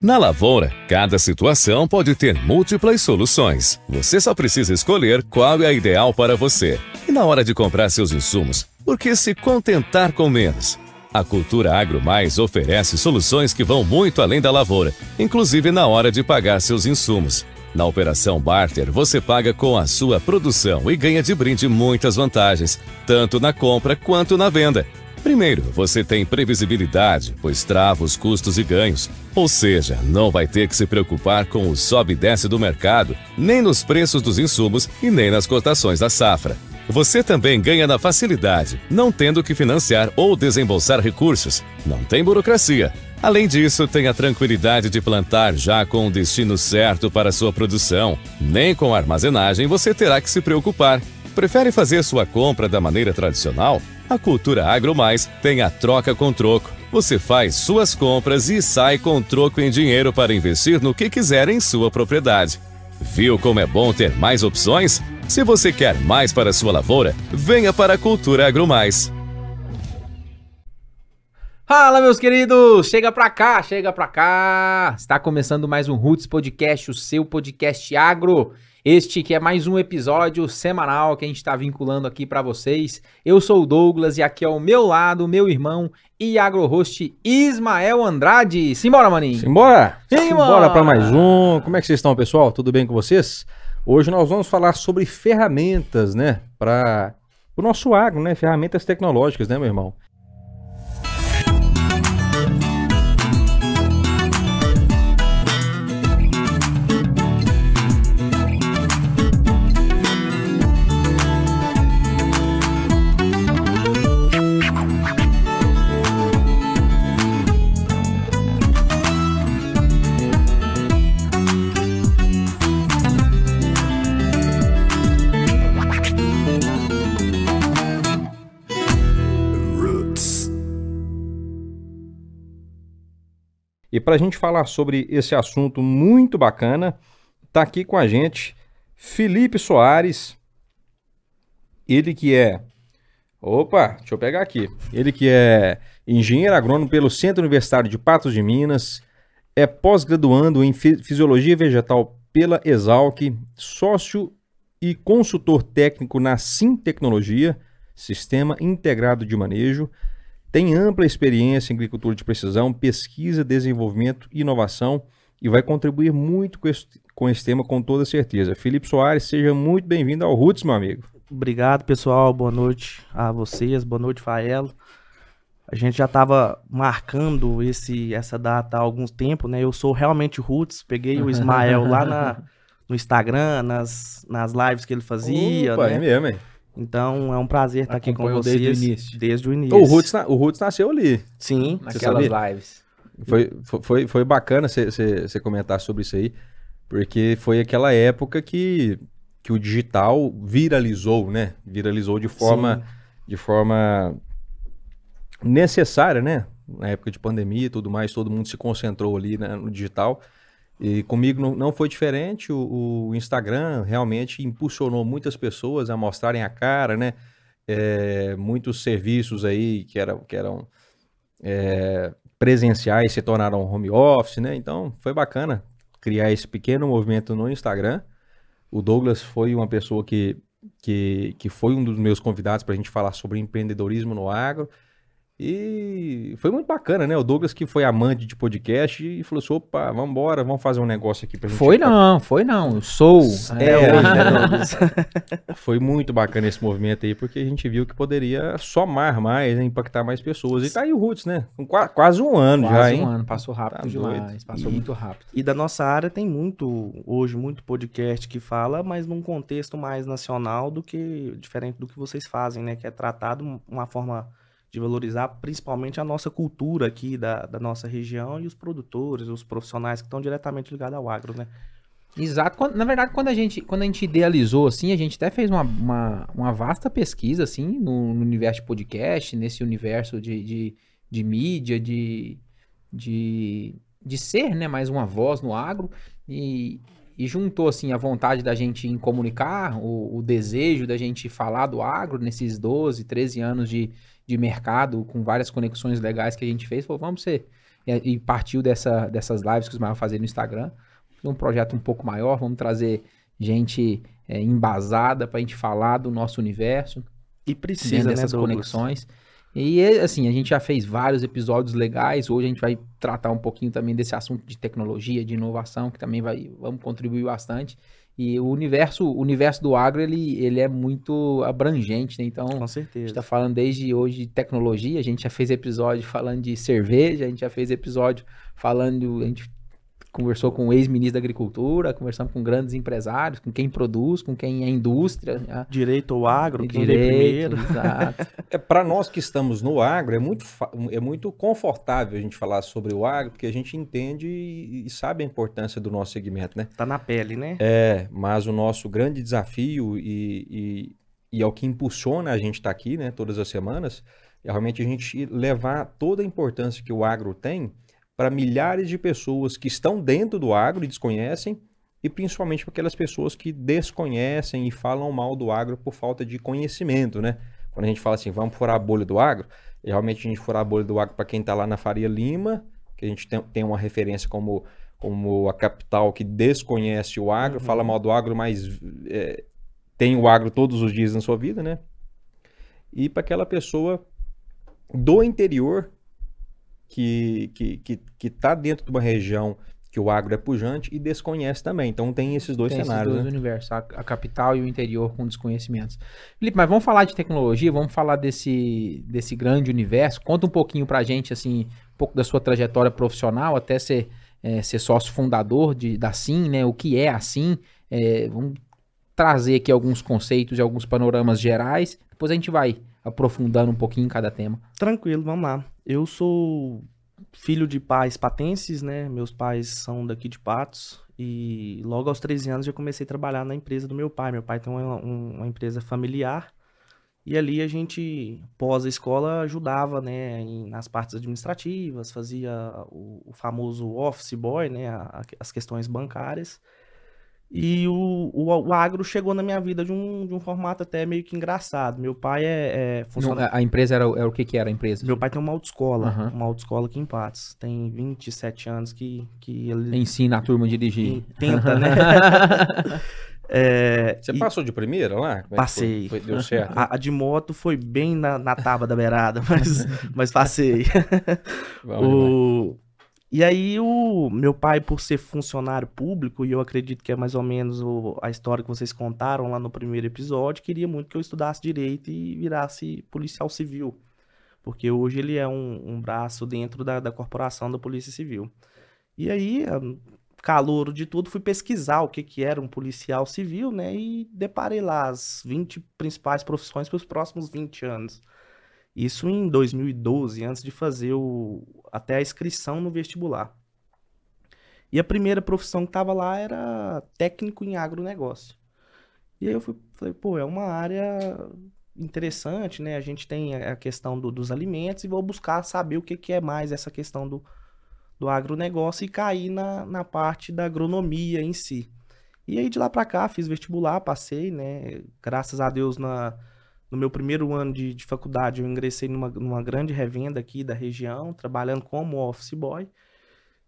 Na lavoura, cada situação pode ter múltiplas soluções. Você só precisa escolher qual é a ideal para você. E na hora de comprar seus insumos, por que se contentar com menos? A Cultura Agro Mais oferece soluções que vão muito além da lavoura, inclusive na hora de pagar seus insumos. Na operação Barter, você paga com a sua produção e ganha de brinde muitas vantagens, tanto na compra quanto na venda. Primeiro, você tem previsibilidade, pois trava os custos e ganhos. Ou seja, não vai ter que se preocupar com o sobe e desce do mercado, nem nos preços dos insumos e nem nas cotações da safra. Você também ganha na facilidade, não tendo que financiar ou desembolsar recursos. Não tem burocracia. Além disso, tem a tranquilidade de plantar já com o destino certo para a sua produção. Nem com armazenagem você terá que se preocupar. Prefere fazer sua compra da maneira tradicional? A Cultura Agro Mais tem a troca com troco. Você faz suas compras e sai com troco em dinheiro para investir no que quiser em sua propriedade. Viu como é bom ter mais opções? Se você quer mais para sua lavoura, venha para a Cultura Agro Mais. Fala, meus queridos! Chega pra cá, chega pra cá! Está começando mais um Roots Podcast, o seu podcast agro. Este que é mais um episódio semanal que a gente está vinculando aqui para vocês. Eu sou o Douglas e aqui ao meu lado, meu irmão e agro-host Ismael Andrade. Simbora, maninho! Simbora! Simbora para mais um. Como é que vocês estão, pessoal? Tudo bem com vocês? Hoje nós vamos falar sobre ferramentas, né? Para o nosso agro, né? Ferramentas tecnológicas, né, meu irmão? E para a gente falar sobre esse assunto muito bacana, está aqui com a gente Felipe Soares, ele que é. Opa, deixa eu pegar aqui. Ele que é engenheiro agrônomo pelo Centro Universitário de Patos de Minas, é pós-graduando em Fisiologia Vegetal pela Exalc, sócio e consultor técnico na Sim Tecnologia, Sistema Integrado de Manejo, tem ampla experiência em agricultura de precisão, pesquisa, desenvolvimento e inovação e vai contribuir muito com esse, com esse tema com toda certeza. Felipe Soares, seja muito bem-vindo ao Roots, meu amigo. Obrigado, pessoal. Boa noite a vocês. Boa noite, Faelo. A gente já estava marcando esse, essa data há algum tempo, né? Eu sou realmente Roots. Peguei o Ismael lá na, no Instagram, nas, nas lives que ele fazia. Opa, né? é mesmo, hein? Então é um prazer estar aqui com vocês. Desde o início. Desde o início. O Roots, o Roots nasceu ali. Sim, naquelas lives. Foi, foi, foi bacana você comentar sobre isso aí, porque foi aquela época que, que o digital viralizou, né? Viralizou de forma, de forma necessária, né? Na época de pandemia e tudo mais, todo mundo se concentrou ali né, no digital. E comigo não, foi diferente. O, o, Instagram realmente impulsionou muitas pessoas a mostrarem a cara, né? É, muitos serviços aí que eram, que eram é, presenciais se tornaram home office, né? Então foi bacana criar esse pequeno movimento no Instagram. O Douglas foi uma pessoa que, que, que foi um dos meus convidados para a gente falar sobre empreendedorismo no agro. E foi muito bacana, né? O Douglas, que foi amante de podcast, e falou assim: opa, vamos embora, vamos fazer um negócio aqui pra gente. Foi não, foi não. Eu sou. É, é hoje, né, Douglas? foi muito bacana esse movimento aí, porque a gente viu que poderia somar mais, né, impactar mais pessoas. E tá aí o Roots, né? Com quase um ano quase já, um hein? ano, passou rápido tá demais. Doido. Passou e, muito rápido. E da nossa área tem muito, hoje, muito podcast que fala, mas num contexto mais nacional do que, diferente do que vocês fazem, né? Que é tratado uma forma de valorizar principalmente a nossa cultura aqui da, da nossa região e os produtores, os profissionais que estão diretamente ligados ao agro, né? Exato. Na verdade, quando a gente, quando a gente idealizou, assim, a gente até fez uma, uma, uma vasta pesquisa, assim, no, no, universo de podcast, nesse universo de, de, de mídia, de, de, de ser, né, mais uma voz no agro. E, e juntou, assim, a vontade da gente em comunicar, o, o desejo da gente falar do agro nesses 12, 13 anos de, de mercado, com várias conexões legais que a gente fez, falou, vamos ser e, e partiu dessa, dessas lives que os maiores fazer no Instagram. Um projeto um pouco maior, vamos trazer gente é, embasada para a gente falar do nosso universo. E precisa, né, dessas conexões. E assim, a gente já fez vários episódios legais. Hoje a gente vai tratar um pouquinho também desse assunto de tecnologia, de inovação, que também vai vamos contribuir bastante. E o universo, o universo do agro, ele, ele é muito abrangente, né? Então, Com a certeza. gente tá falando desde hoje de tecnologia, a gente já fez episódio falando de cerveja, a gente já fez episódio falando, a gente conversou com o ex-ministro da Agricultura, conversamos com grandes empresários, com quem produz, com quem é indústria. né? Direito ao agro, quem Direito, primeiro. exato. É, para nós que estamos no agro, é muito, é muito confortável a gente falar sobre o agro, porque a gente entende e, e sabe a importância do nosso segmento, né? Tá na pele, né? É, mas o nosso grande desafio e, e, e é o que impulsiona a gente estar aqui, né, todas as semanas, é realmente a gente levar toda a importância que o agro tem para milhares de pessoas que estão dentro do agro e desconhecem, e principalmente para aquelas pessoas que desconhecem e falam mal do agro por falta de conhecimento, né? Quando a gente fala assim, vamos furar a bolha do agro, realmente a gente furar a bolha do agro para quem está lá na Faria Lima, que a gente tem, tem uma referência como, como a capital que desconhece o agro, Uhum. fala mal do agro, mas é, tem o agro todos os dias na sua vida, né? E para aquela pessoa do interior que que que que está dentro de uma região que o agro é pujante e desconhece também. Então tem esses dois Tem esses cenários, dois né? universos, a, a capital e o interior com desconhecimentos. Felipe, mas vamos falar de tecnologia, vamos falar desse, desse grande universo. Conta um pouquinho pra gente, assim, um pouco da sua trajetória profissional, até ser, é, ser sócio fundador de, da SIM, né? O que é a SIM. É, vamos trazer aqui alguns conceitos e alguns panoramas gerais. Depois a gente vai aprofundando um pouquinho em cada tema. Tranquilo, vamos lá. Eu sou filho de pais patenses, né? Meus pais são daqui de Patos. E logo aos 13 anos eu comecei a trabalhar na empresa do meu pai. Meu pai tem uma, um- uma empresa familiar. E ali a gente, pós a escola, ajudava, né, em- nas partes administrativas, fazia o, o famoso office boy, né, a- as questões bancárias. E o, o, o agro chegou na minha vida de um, de um formato até meio que engraçado. Meu pai é, é Não, funcionário. a, a empresa era, o- era o que que era a empresa? Meu pai tem uma autoescola, Aham. uma autoescola aqui em Patos. Tem 27 anos que, que ele Ensina a turma a dirigir. tenta, né? É, Você e passou de primeira lá? Como é Passei. Foi? Foi- deu certo? a, a de moto foi bem na, na tábua da beirada, mas, mas passei. Demais. O... E aí, o meu pai, por ser funcionário público, e eu acredito que é mais ou menos o- a história que vocês contaram lá no primeiro episódio, queria muito que eu estudasse direito e virasse policial civil. Porque hoje ele é um, um braço dentro da, da corporação da Polícia Civil. E aí, calouro de tudo, fui pesquisar o que, que era um policial civil, né? E deparei lá as 20 principais profissões para os próximos 20 anos. Isso em 2012, antes de fazer o, até a inscrição no vestibular. E a primeira profissão que estava lá era técnico em agronegócio. E aí eu fui, falei, pô, é uma área interessante, né? A gente tem a questão do- dos alimentos e vou buscar saber o que, que é mais essa questão do, do agronegócio e cair na, na parte da agronomia em si. E aí de lá para cá fiz vestibular, passei, né? Graças a Deus na, no meu primeiro ano de, de faculdade, eu ingressei numa, numa grande revenda aqui da região, trabalhando como office boy.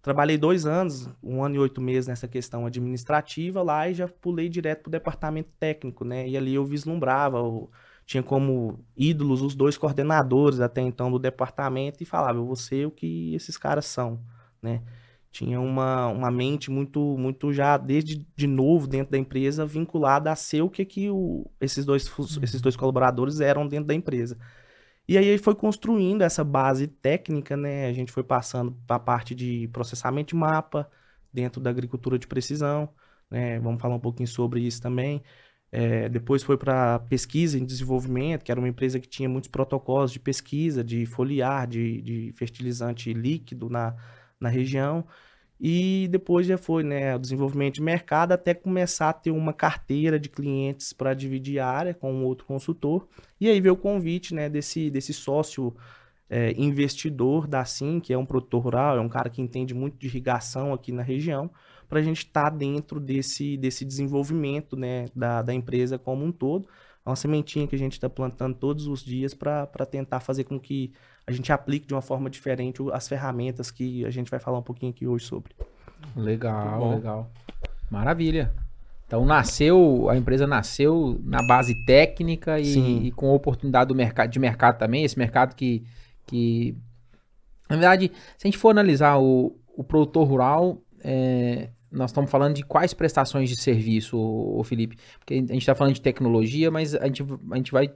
Trabalhei dois anos, um ano e oito meses nessa questão administrativa lá e já pulei direto para o departamento técnico, né? E ali eu vislumbrava, o- tinha como ídolos os dois coordenadores até então do departamento e falava, eu vou ser o que esses caras são, né? Tinha uma, uma mente muito, muito já desde de novo dentro da empresa vinculada a ser o que, que o, esses, dois, fus- esses dois colaboradores eram dentro da empresa. E aí foi construindo essa base técnica, né? A gente foi passando para a parte de processamento de mapa dentro da agricultura de precisão, né? Vamos falar um pouquinho sobre isso também. É, depois foi para pesquisa e desenvolvimento, que era uma empresa que tinha muitos protocolos de pesquisa, de foliar, de, de fertilizante líquido na, na região. E depois já foi, né, o desenvolvimento de mercado até começar a ter uma carteira de clientes para dividir a área com um outro consultor. E aí veio o convite, né, desse, desse sócio é, investidor da SIM, que é um produtor rural, é um cara que entende muito de irrigação aqui na região, para a gente estar dentro desse, desse desenvolvimento, né, da, da empresa como um todo. É uma sementinha que a gente está plantando todos os dias para tentar fazer com que a gente aplique de uma forma diferente as ferramentas que a gente vai falar um pouquinho aqui hoje sobre. Legal, legal. Maravilha. Então nasceu, a empresa nasceu na base técnica e, e com oportunidade do mercado, de mercado também, esse mercado que, que na verdade, se a gente for analisar o, o produtor rural, é, nós estamos falando de quais prestações de serviço, o, Felipe? Porque a gente está falando de tecnologia, mas a gente, a gente vai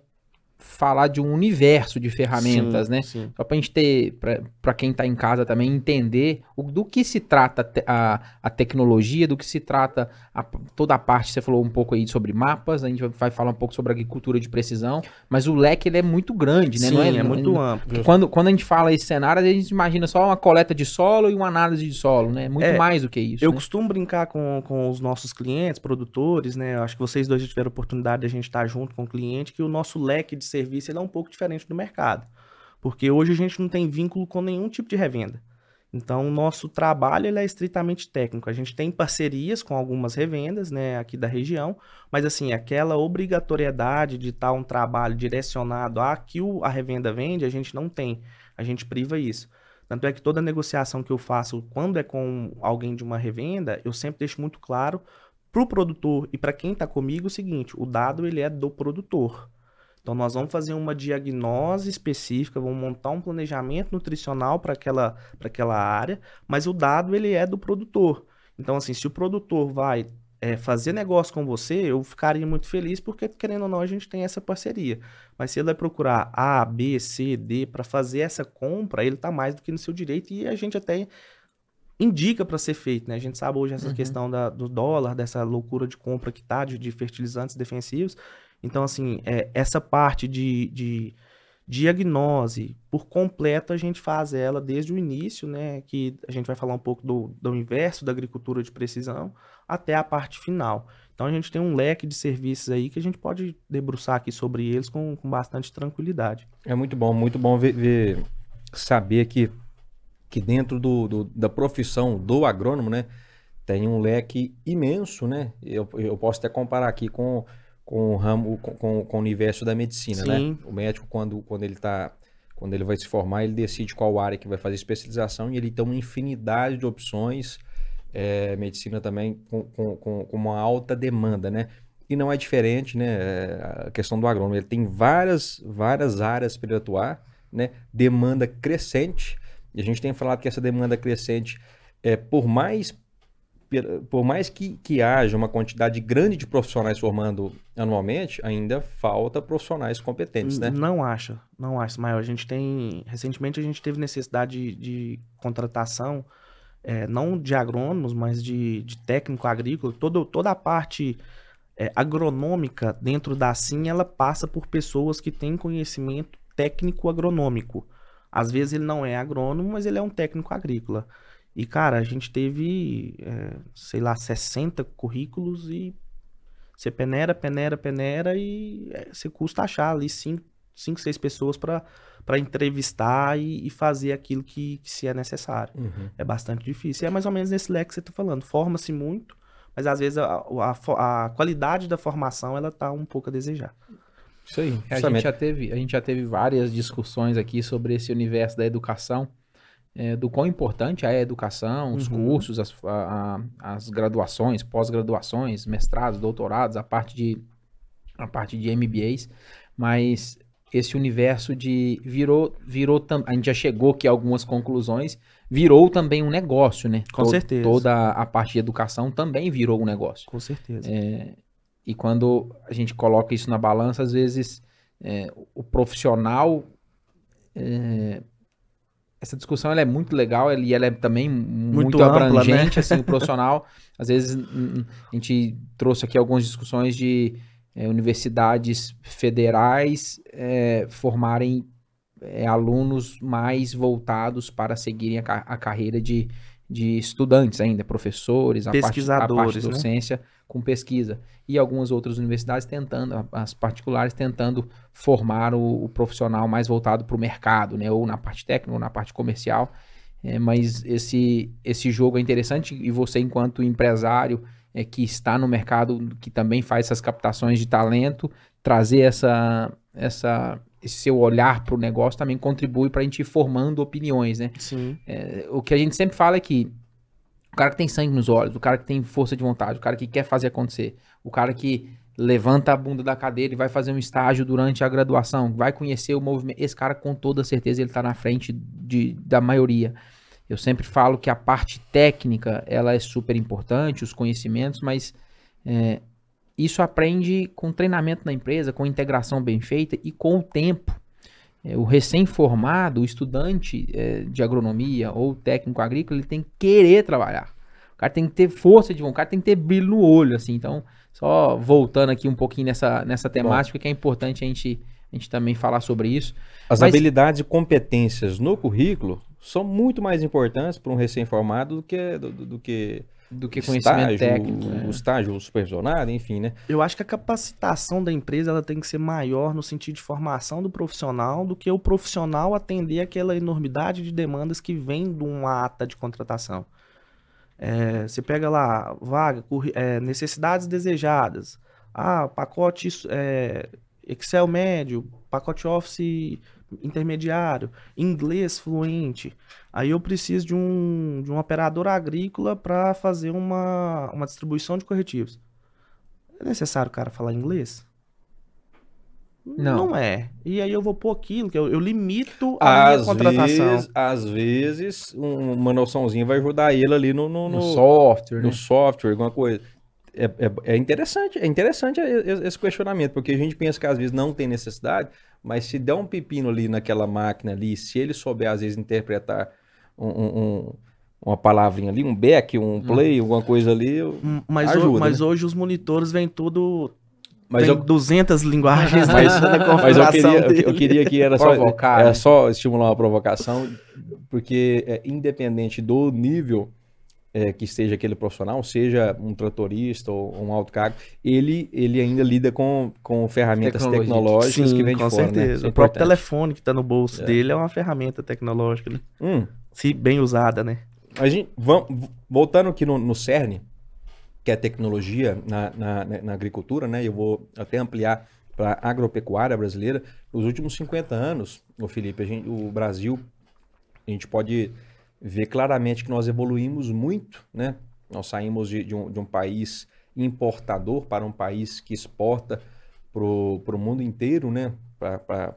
falar de um universo de ferramentas, Sim, né? sim. Só pra gente ter, para quem está em casa também, entender o, do que se trata a, a tecnologia, do que se trata a- toda a parte, você falou um pouco aí sobre mapas, a gente vai- vai falar um pouco sobre agricultura de precisão, mas o leque ele é muito grande, né? Sim, é, não- muito não- amplo. porque Quando, quando a gente fala esse cenário, a gente imagina só uma coleta de solo e uma análise de solo, né? Muito É, mais do que isso. Eu né? costumo brincar com, com os nossos clientes, produtores, né? Eu acho que vocês dois já tiveram a oportunidade de a gente estar junto com o cliente, que o nosso leque de serviço ele é um pouco diferente do mercado. Porque hoje a gente não tem vínculo com nenhum tipo de revenda. Então, o nosso trabalho ele é estritamente técnico. A gente tem parcerias com algumas revendas, né, aqui da região, mas assim, aquela obrigatoriedade de estar um trabalho direcionado a que a revenda vende, a gente não tem. A gente priva isso. Tanto é que toda negociação que eu faço, quando é com alguém de uma revenda, eu sempre deixo muito claro para o produtor e para quem está comigo o seguinte: o dado ele é do produtor. Então nós vamos fazer uma diagnose específica, vamos montar um planejamento nutricional para aquela, aquela área, mas o dado ele é do produtor. Então assim, se o produtor vai é, fazer negócio com você, eu ficaria muito feliz porque querendo ou não a gente tem essa parceria. Mas se ele vai procurar A, B, C, D para fazer essa compra, ele está mais do que no seu direito e a gente até indica para ser feito, né? A gente sabe hoje essa Uhum. questão da, do dólar, dessa loucura de compra que tá de, de fertilizantes defensivos. Então, assim, é, essa parte de, de diagnose por completo a gente faz ela desde o início, né? Que a gente vai falar um pouco do, do inverso da agricultura de precisão até a parte final. Então a gente tem um leque de serviços aí que a gente pode debruçar aqui sobre eles com, com bastante tranquilidade. É muito bom, muito bom ver, ver- saber que, que dentro do, do- da profissão do agrônomo, né, tem um leque imenso, né? Eu, eu posso até comparar aqui com, com o ramo, com, com, com o universo da medicina, né? Sim. O médico, quando, quando ele tá, quando ele vai se formar, ele decide qual área que vai fazer especialização e ele tem uma infinidade de opções. É, medicina também com, com, com, com uma alta demanda, né? E não é diferente, né? é, A questão do agrônomo. Ele tem várias, várias áreas para ele atuar, né? Demanda crescente. E a gente tem falado que essa demanda crescente, é, por mais, por mais que, que haja uma quantidade grande de profissionais formando anualmente, ainda falta profissionais competentes, né? Não acha, não acha, Maior. A gente tem. Recentemente a gente teve necessidade de, de contratação, é, não de agrônomos, mas de, de técnico agrícola. Todo, toda a parte é, agronômica dentro da SIM, ela passa por pessoas que têm conhecimento técnico agronômico. Às vezes ele não é agrônomo, mas ele é um técnico agrícola. E, cara, a gente teve, é, sei lá, 60 currículos e você peneira, peneira, peneira e é, você custa achar ali cinco, cinco seis pessoas para entrevistar e, e fazer aquilo que, que se é necessário. Uhum. É bastante difícil. E é mais ou menos nesse leque que você está falando. Forma-se muito, mas às vezes a, a, a qualidade da formação ela tá um pouco a desejar. Isso aí, É, a, gente já teve, a gente já teve várias discussões aqui sobre esse universo da educação, é, do quão importante é a educação, os Uhum. cursos, as, a- a- as graduações, pós-graduações, mestrados, doutorados, a parte de a parte de MBAs, mas esse universo de virou virou a gente já chegou aqui a algumas conclusões, virou também um negócio, né? Com certeza. Toda a parte de educação também virou um negócio. Com certeza. E quando a gente coloca isso na balança, às vezes é, o profissional. é, essa discussão ela é muito legal ela- e ela é também muito, ampla, né? abrangente. Assim, o profissional, às vezes, a gente trouxe aqui algumas discussões de é, universidades federais é, formarem é, alunos mais voltados para seguirem a, a carreira de, de estudantes ainda, professores, a parte, a parte Pesquisadores, de né? docência com pesquisa. E algumas outras universidades tentando, as particulares tentando formar o, o profissional mais voltado para o mercado, né? Ou na parte técnica, ou na parte comercial. É, mas esse, esse jogo é interessante e você, enquanto empresário é, que está no mercado, que também faz essas captações de talento, trazer essa, essa, esse seu olhar para o negócio também contribui para a gente ir formando opiniões, né? Sim. É, o que a gente sempre fala é que o cara que tem sangue nos olhos, o cara que tem força de vontade, o cara que quer fazer acontecer, o cara que levanta a bunda da cadeira e vai fazer um estágio durante a graduação, vai conhecer o movimento, esse cara com toda certeza ele está na frente de, da maioria. Eu sempre falo que a parte técnica ela é super importante, os conhecimentos, mas é, isso aprende com treinamento na empresa, com integração bem feita e com o tempo. É, o recém-formado, o estudante é, de agronomia ou técnico agrícola, ele tem que querer trabalhar. O cara tem que ter força de vontade, o cara tem que ter brilho no olho, assim. Então, só voltando aqui um pouquinho nessa, nessa temática, Bom. que é importante a gente, a gente também falar sobre isso. As Mas... habilidades e competências no currículo são muito mais importantes para um recém-formado do que, do, do, que do que conhecimento estágio, técnico. O é. estágio supervisionado, enfim, né? Eu acho que a capacitação da empresa ela tem que ser maior no sentido de formação do profissional do que o profissional atender aquela enormidade de demandas que vem de uma ata de contratação. É, você pega lá, vaga, é, necessidades desejadas. Ah, pacote é, Excel médio, pacote Office intermediário, inglês fluente. Aí eu preciso de um, de um operador agrícola para fazer uma, uma distribuição de corretivos. É necessário o cara falar inglês? Não. Não é. E aí eu vou pôr aquilo, que eu, eu limito a às minha contratação. Vezes, às vezes, uma noçãozinha vai ajudar ele ali no, no, no, no software, no né? software, alguma coisa. É, é, é, interessante, é interessante esse questionamento, porque a gente pensa que às vezes não tem necessidade, mas se der um pepino ali naquela máquina ali, se ele souber às vezes interpretar um, um, uma palavrinha ali, um back, um play, hum. alguma coisa ali, hum, mas, ajuda, o, mas né? hoje os monitores vêm tudo mas eu... 200 linguagens mas, mas eu queria, eu, eu, queria que era só, Provocar, era né? só estimular uma provocação, porque é, independente do nível é, que esteja aquele profissional, seja um tratorista ou um autocargo, ele, ele ainda lida com, com ferramentas Tecnologia. tecnológicas Sim, que vem de com fora. Com né? certeza. Né? É o próprio telefone que está no bolso é. dele é uma ferramenta tecnológica, né? Hum. Se bem usada, né? A gente, vamos, voltando aqui no, no CERN, que é tecnologia na, na, na agricultura, né? Eu vou até ampliar para a agropecuária brasileira. Nos últimos 50 anos, o Felipe, gente, o Brasil, a gente pode vê claramente que nós evoluímos muito, né? Nós saímos de, de, um, de um, país importador para um país que exporta para o mundo inteiro, né? Para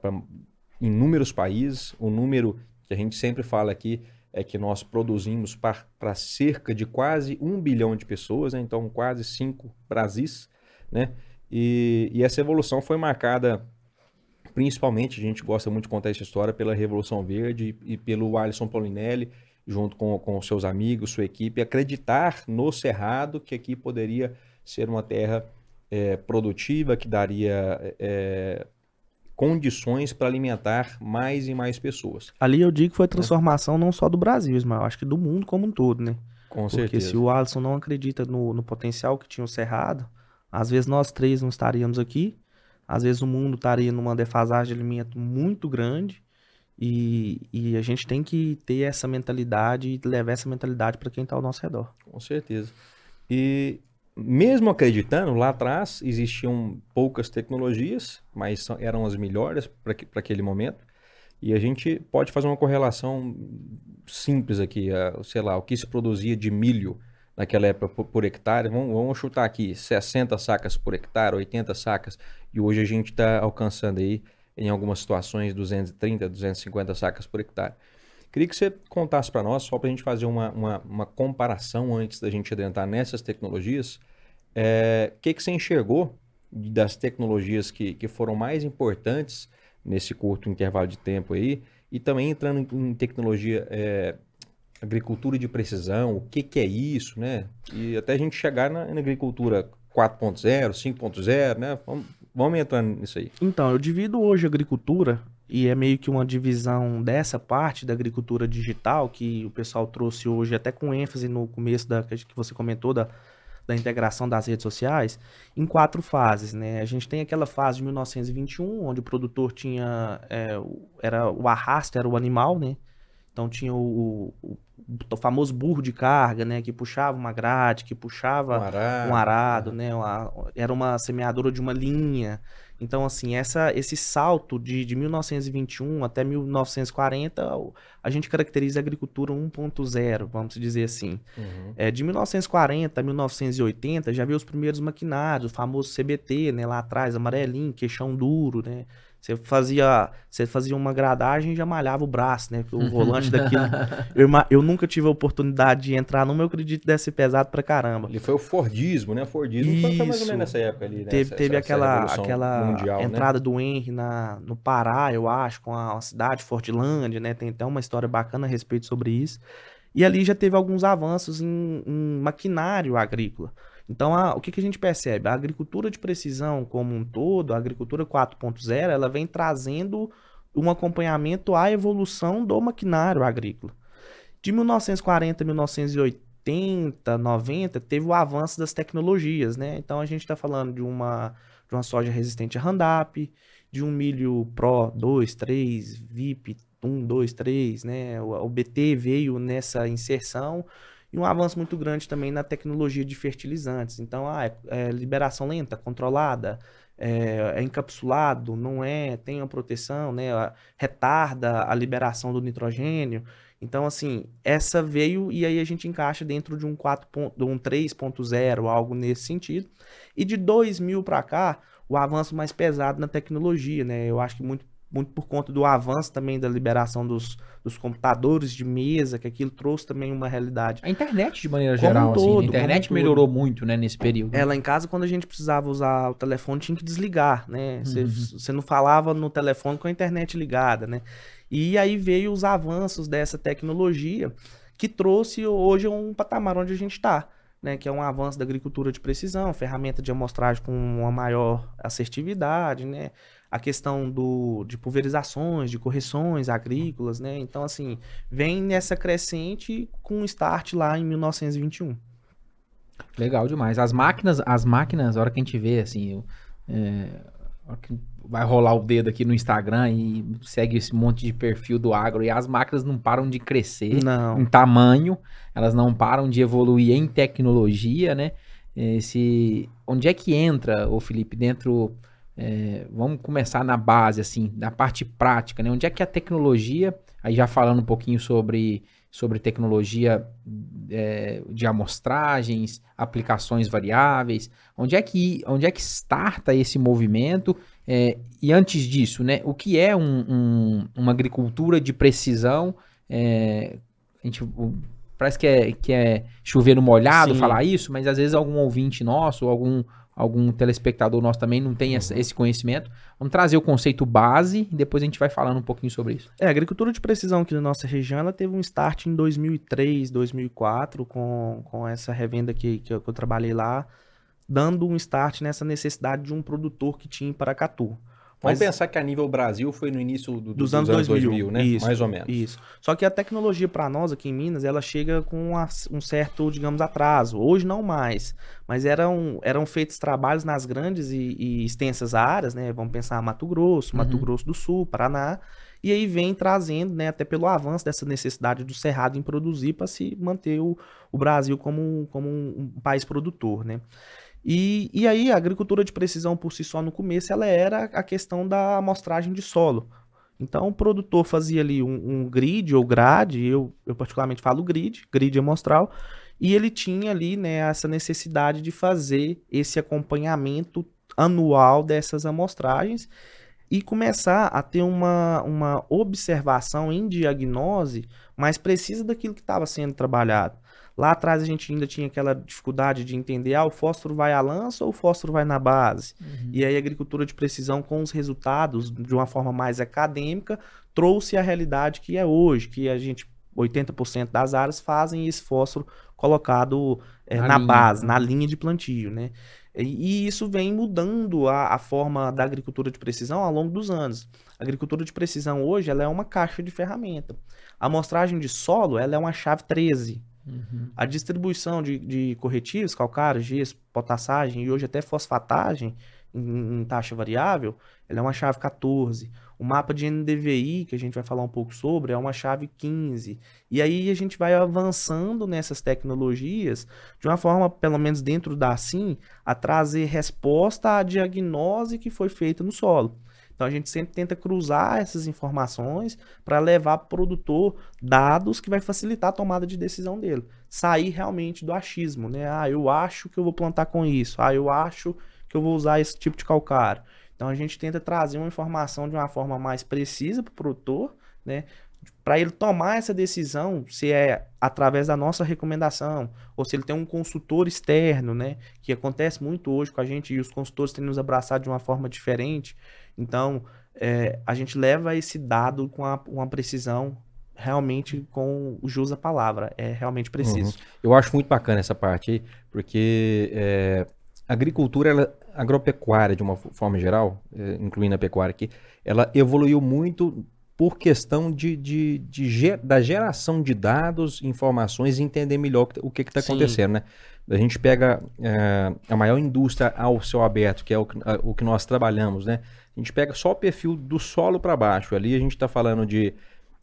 inúmeros países. O número que a gente sempre fala aqui é que nós produzimos para cerca de quase um bilhão de pessoas, né? então quase cinco Brasis, né? E, e essa evolução foi marcada principalmente, a gente gosta muito de contar essa história, pela Revolução Verde e, e pelo Alisson Paulinelli junto com, com seus amigos, sua equipe, acreditar no Cerrado que aqui poderia ser uma terra é, produtiva, que daria é, condições para alimentar mais e mais pessoas. Ali eu digo que foi a transformação é. não só do Brasil, mas acho que do mundo como um todo, né? Com Porque certeza. se o Alisson não acredita no, no potencial que tinha o Cerrado, às vezes nós três não estaríamos aqui, às vezes o mundo estaria numa defasagem de alimento muito grande, e, e a gente tem que ter essa mentalidade e levar essa mentalidade para quem está ao nosso redor. Com certeza. E mesmo acreditando, lá atrás existiam poucas tecnologias, mas eram as melhores para aquele momento. E a gente pode fazer uma correlação simples aqui, sei lá, o que se produzia de milho naquela época por, por hectare, vamos, vamos, chutar aqui 60 sacas por hectare, 80 sacas, e hoje a gente está alcançando aí em algumas situações 230, 250 sacas por hectare. Queria que você contasse para nós, só para a gente fazer uma, uma, uma, comparação antes da gente adentrar nessas tecnologias, o é, que, que você enxergou das tecnologias que, que foram mais importantes nesse curto intervalo de tempo aí, e também entrando em, tecnologia é, agricultura de precisão, o que, que é isso, né? E até a gente chegar na, na agricultura 4.0, 5.0, né? Vamos, Vamos entrar nisso aí. Então, eu divido hoje a agricultura e é meio que uma divisão dessa parte da agricultura digital que o pessoal trouxe hoje, até com ênfase no começo da que você comentou da, da integração das redes sociais, em quatro fases, né? A gente tem aquela fase de 1921, onde o produtor tinha é, era o arrasto, era o animal, né? Então tinha o, o, o, famoso burro de carga, né? Que puxava uma grade, que puxava um arado, um arado né? Uma, era uma semeadora de uma linha. Então, assim, essa, esse salto de, de 1921 até 1940, a gente caracteriza a agricultura 1.0, vamos dizer assim. Uhum. É, de 1940 a 1980, já viu os primeiros maquinários, o famoso CBT, né, lá atrás, amarelinho, queixão duro, né? Você fazia, você fazia uma gradagem e já malhava o braço, né? O volante daquilo. eu, eu nunca tive a oportunidade de entrar no meu acredito deve ser pesado pra caramba. Ele foi o Fordismo, né? O Fordismo Isso. foi mais ou menos nessa época ali, né? Teve, essa, teve essa, aquela, essa aquela mundial, né? entrada né? do Henry na, no Pará, eu acho, com a, a cidade, Fordilândia, né? Tem até uma história bacana a respeito sobre isso. E ali já teve alguns avanços em, em maquinário agrícola. Então, a, o que, que a gente percebe? A agricultura de precisão como um todo, a agricultura 4.0, ela vem trazendo um acompanhamento à evolução do maquinário agrícola. De 1940 a 1980, 90, teve o avanço das tecnologias, né? Então, a gente está falando de uma, de uma soja resistente a Roundup, de um milho Pro 2, 3, VIP 1, 2, 3, né? O, o BT veio nessa inserção e um avanço muito grande também na tecnologia de fertilizantes. Então, ah, é, é liberação lenta, controlada, é, é, encapsulado, não é, tem uma proteção, né, retarda a liberação do nitrogênio. Então, assim, essa veio e aí a gente encaixa dentro de um 4. de um 3.0, algo nesse sentido. E de 2000 para cá, o avanço mais pesado na tecnologia, né? Eu acho que muito muito por conta do avanço também da liberação dos, dos computadores de mesa, que aquilo trouxe também uma realidade. A internet, de maneira como geral, um todo, assim, a internet melhorou muito, né, nesse período. Ela em casa, quando a gente precisava usar o telefone, tinha que desligar, né? Você uhum. não falava no telefone com a internet ligada, né? E aí veio os avanços dessa tecnologia que trouxe hoje um patamar onde a gente está. Né, que é um avanço da agricultura de precisão, ferramenta de amostragem com uma maior assertividade, né, a questão do, de pulverizações, de correções agrícolas, né? Então, assim, vem nessa crescente com start lá em 1921. Legal demais. As máquinas, as máquinas, a hora que a gente vê, assim, é, vai rolar o dedo aqui no Instagram e segue esse monte de perfil do agro e as máquinas não param de crescer não. em tamanho, elas não param de evoluir em tecnologia, né? Esse, onde é que entra, o Felipe, dentro é, vamos começar na base, assim, na parte prática, né? Onde é que a tecnologia, aí já falando um pouquinho sobre, sobre tecnologia é, de amostragens, aplicações variáveis, onde é que, onde é que starta esse movimento? É, e antes disso, né? O que é um, um, uma agricultura de precisão? É, a gente parece que é, que é chover no molhado Sim. falar isso, mas às vezes algum ouvinte nosso, algum algum telespectador nosso também não tem uhum. esse conhecimento. Vamos trazer o conceito base e depois a gente vai falando um pouquinho sobre isso. É, a agricultura de precisão aqui na nossa região, ela teve um start em 2003, 2004, com, com essa revenda que, que eu, que eu trabalhei lá, dando um start nessa necessidade de um produtor que tinha em Paracatu. Vamos Mas, pensar que a nível Brasil foi no início do, dos, dos, anos, anos 2000, 2000, né? Isso, Mais ou menos. Isso. Só que a tecnologia para nós aqui em Minas, ela chega com uma, um certo, digamos, atraso. Hoje não mais. Mas eram, eram feitos trabalhos nas grandes e, e extensas áreas, né? Vamos pensar Mato Grosso, uhum. Mato Grosso do Sul, Paraná. E aí vem trazendo, né, até pelo avanço dessa necessidade do Cerrado em produzir para se manter o, o Brasil como, como um, um país produtor, né? E, e aí a agricultura de precisão por si só no começo ela era a questão da amostragem de solo. Então o produtor fazia ali um, um grid ou grade, eu, eu particularmente falo grid, grid amostral, e ele tinha ali né, essa necessidade de fazer esse acompanhamento anual dessas amostragens e começar a ter uma, uma observação em diagnose mais precisa daquilo que estava sendo trabalhado. Lá atrás a gente ainda tinha aquela dificuldade de entender, ah, o fósforo vai à lança ou o fósforo vai na base? Uhum. E aí a agricultura de precisão com os resultados de uma forma mais acadêmica trouxe a realidade que é hoje, que a gente 80% das áreas fazem esse fósforo colocado é, na, na base, na linha de plantio, né? E, e isso vem mudando a, a, forma da agricultura de precisão ao longo dos anos. A agricultura de precisão hoje ela é uma caixa de ferramenta. A amostragem de solo ela é uma chave 13. Uhum. A distribuição de, de corretivos, calcário, gesso, potassagem e hoje até fosfatagem, em, em taxa variável, ela é uma chave 14. O mapa de NDVI, que a gente vai falar um pouco sobre, é uma chave 15. E aí a gente vai avançando nessas tecnologias de uma forma, pelo menos dentro da SIM, a trazer resposta à diagnose que foi feita no solo. Então a gente sempre tenta cruzar essas informações para levar para o produtor dados que vai facilitar a tomada de decisão dele. Sair realmente do achismo, né? Ah, eu acho que eu vou plantar com isso. Ah, eu acho que eu vou usar esse tipo de calcário. Então a gente tenta trazer uma informação de uma forma mais precisa para o produtor, né? Para ele tomar essa decisão, se é através da nossa recomendação, ou se ele tem um consultor externo, né? Que acontece muito hoje com a gente e os consultores têm nos abraçado de uma forma diferente. Então, é, a gente leva esse dado com a, uma precisão realmente com o jus da palavra. É realmente preciso. Uhum. Eu acho muito bacana essa parte aí, porque é, a agricultura, ela, agropecuária de uma forma geral, é, incluindo a pecuária aqui, ela evoluiu muito por questão de, de, de, da geração de dados, informações e entender melhor o que está acontecendo, né? A gente pega é, a maior indústria ao céu aberto, que é o, a, o que nós trabalhamos, né? A gente pega só o perfil do solo para baixo. Ali a gente está falando de,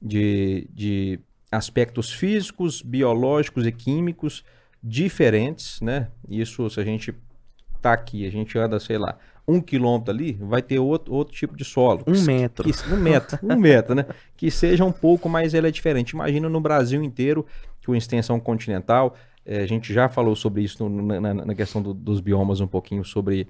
de, de aspectos físicos, biológicos e químicos diferentes, né? Isso, se a gente tá aqui, a gente anda, sei lá, um quilômetro ali, vai ter outro, outro tipo de solo. Um metro. Que, um metro, um metro, né? Que seja um pouco, mas ele é diferente. Imagina no Brasil inteiro, com extensão continental, é, a gente já falou sobre isso no, na, na, questão do, dos biomas um pouquinho, sobre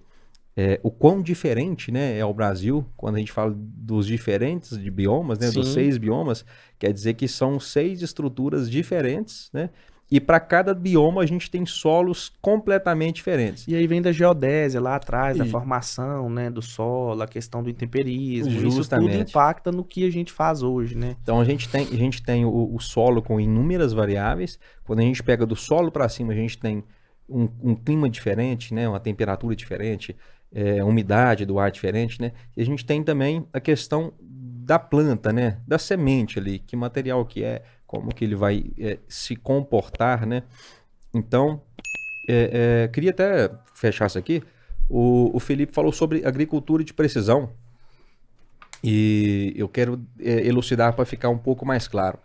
é, o quão diferente né, é o Brasil, quando a gente fala dos diferentes de biomas, né, dos seis biomas, quer dizer que são seis estruturas diferentes, né? E para cada bioma a gente tem solos completamente diferentes. E aí vem da geodésia lá atrás, e... da formação né, do solo, a questão do intemperismo. Justamente. Isso tudo impacta no que a gente faz hoje, né? Então a gente tem, a gente tem o, o solo com inúmeras variáveis. Quando a gente pega do solo para cima, a gente tem um, um, clima diferente, né, uma temperatura diferente, é, umidade do ar diferente, né? E a gente tem também a questão da planta, né? Da semente ali, que material que é, como que ele vai é, se comportar, né? Então, é, é, queria até fechar isso aqui. O, o, Felipe falou sobre agricultura de precisão e eu quero é, elucidar para ficar um pouco mais claro.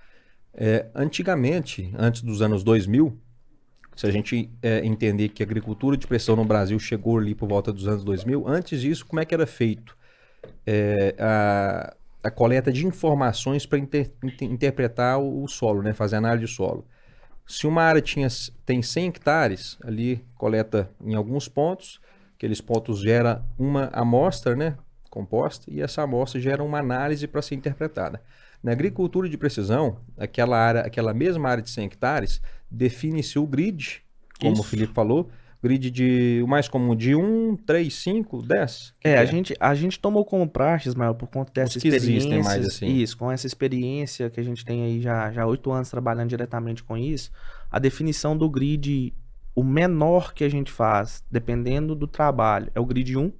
É, antigamente, antes dos anos 2000, se a gente é, entender que a agricultura de precisão no Brasil chegou ali por volta dos anos 2000, antes disso, como é que era feito? a, a coleta de informações para inter, inter, interpretar o, o, solo, né? fazer análise de solo. Se uma área tinha, tem 100 hectares, ali coleta em alguns pontos, aqueles pontos gera uma amostra né, composta e essa amostra gera uma análise para ser interpretada. Na agricultura de precisão, aquela área, aquela mesma área de 100 hectares, define-se o grid, como Isso. o Felipe falou, grid de o mais comum de 1, 3, 5, 10? É, a, é? Gente, a gente tomou como praxe, Ismael, por conta dessa Os experiência. mais assim. Isso, com essa experiência que a gente tem aí já já oito anos trabalhando diretamente com isso, a definição do grid, o menor que a gente faz, dependendo do trabalho, é o grid 1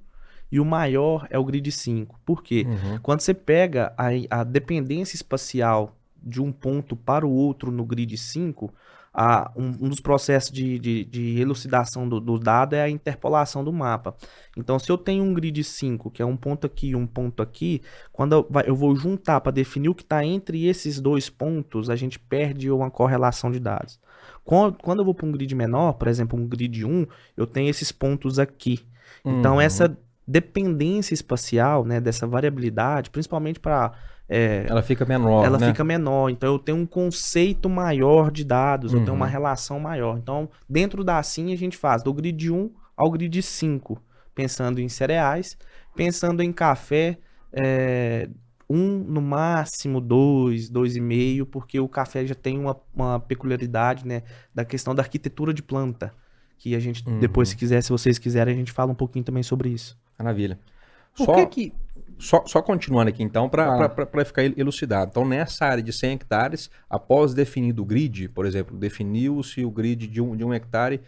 e o maior é o grid 5. Por quê? Uhum. Quando você pega a, a dependência espacial de um ponto para o outro no grid 5, a, um, um, dos processos de, de, de elucidação do, do, dado é a interpolação do mapa. Então, se eu tenho um grid 5, que é um ponto aqui e um ponto aqui, quando eu, eu vou juntar para definir o que está entre esses dois pontos, a gente perde uma correlação de dados. Quando, quando eu vou para um grid menor, por exemplo, um grid 1, eu tenho esses pontos aqui. Então, uhum. essa dependência espacial, né, dessa variabilidade, principalmente para é, ela fica menor. Ela né? fica menor. Então eu tenho um conceito maior de dados, uhum. eu tenho uma uhum. relação maior. Então, dentro da SIM, a gente faz do grid 1 ao grid 5, pensando em cereais, pensando em café, é, um no máximo, dois, dois e meio, porque o café já tem uma, uma peculiaridade né, da questão da arquitetura de planta. Que a gente, uhum. depois, se quiser, se vocês quiserem, a gente fala um pouquinho também sobre isso. Maravilha. Por Só... que que só, só continuando aqui então, para ah. ficar elucidado. Então, nessa área de 100 hectares, após definido o grid, por exemplo, definiu-se o grid de um, de um hectare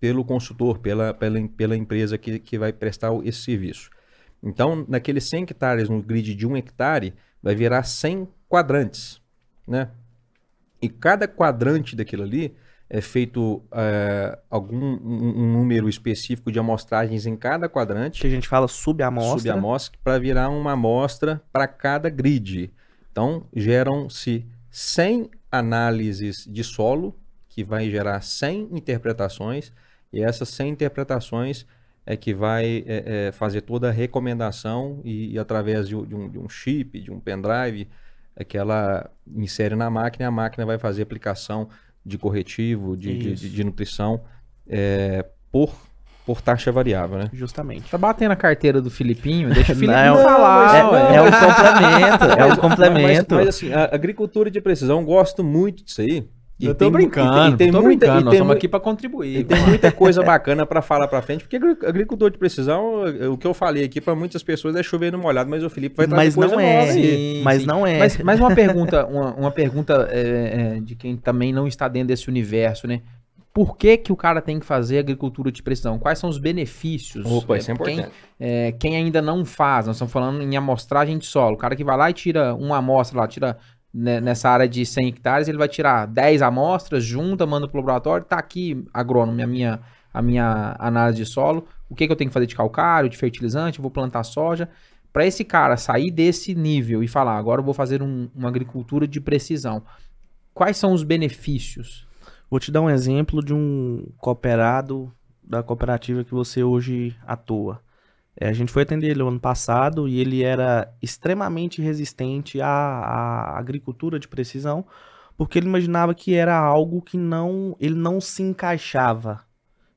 pelo consultor, pela, pela, pela empresa que, que vai prestar esse serviço. Então, naqueles 100 hectares, no grid de um hectare, vai virar 100 quadrantes, né? E cada quadrante daquilo ali é feito é, algum um, um número específico de amostragens em cada quadrante. Que a gente fala subamostra. Subamostra, para virar uma amostra para cada grid. Então, geram-se 100 análises de solo, que vai gerar 100 interpretações, e essas 100 interpretações é que vai é, é, fazer toda a recomendação e, e através de, de, um, de, um, chip, de um pendrive, é que ela insere na máquina e a máquina vai fazer aplicação de corretivo, de, de, de nutrição é, por por taxa variável, né? Justamente. Tá batendo a carteira do Filipinho? Deixa o Filipinho não, falar. É, é, um complemento. É um complemento. Mas, mas, assim, a agricultura de precisão, gosto muito disso aí. E eu tô brincando, e tem, e tem tô muita, brincando, nós estamos aqui para contribuir. E tem muita coisa bacana para falar para frente, porque agricultor de precisão, o que eu falei aqui para muitas pessoas é chover no molhado, mas o Felipe vai trazer mas coisa não é, sim, Mas sim. não é. Mas, mas uma pergunta, uma, uma pergunta é, é, de quem também não está dentro desse universo, né? Por que, que o cara tem que fazer agricultura de precisão? Quais são os benefícios? Opa, isso é importante. Quem, é, quem ainda não faz, nós estamos falando em amostragem de solo. O cara que vai lá e tira uma amostra lá, tira nessa área de 100 hectares, ele vai tirar 10 amostras, junta, manda para o laboratório, tá aqui, agrônomo, a minha, a minha análise de solo, o que, que eu tenho que fazer de calcário, de fertilizante, vou plantar soja. Para esse cara sair desse nível e falar, agora eu vou fazer um, uma agricultura de precisão, quais são os benefícios? Vou te dar um exemplo de um cooperado da cooperativa que você hoje atua. É, a gente foi atender ele ano passado e ele era extremamente resistente à, à, agricultura de precisão, porque ele imaginava que era algo que não ele não se encaixava.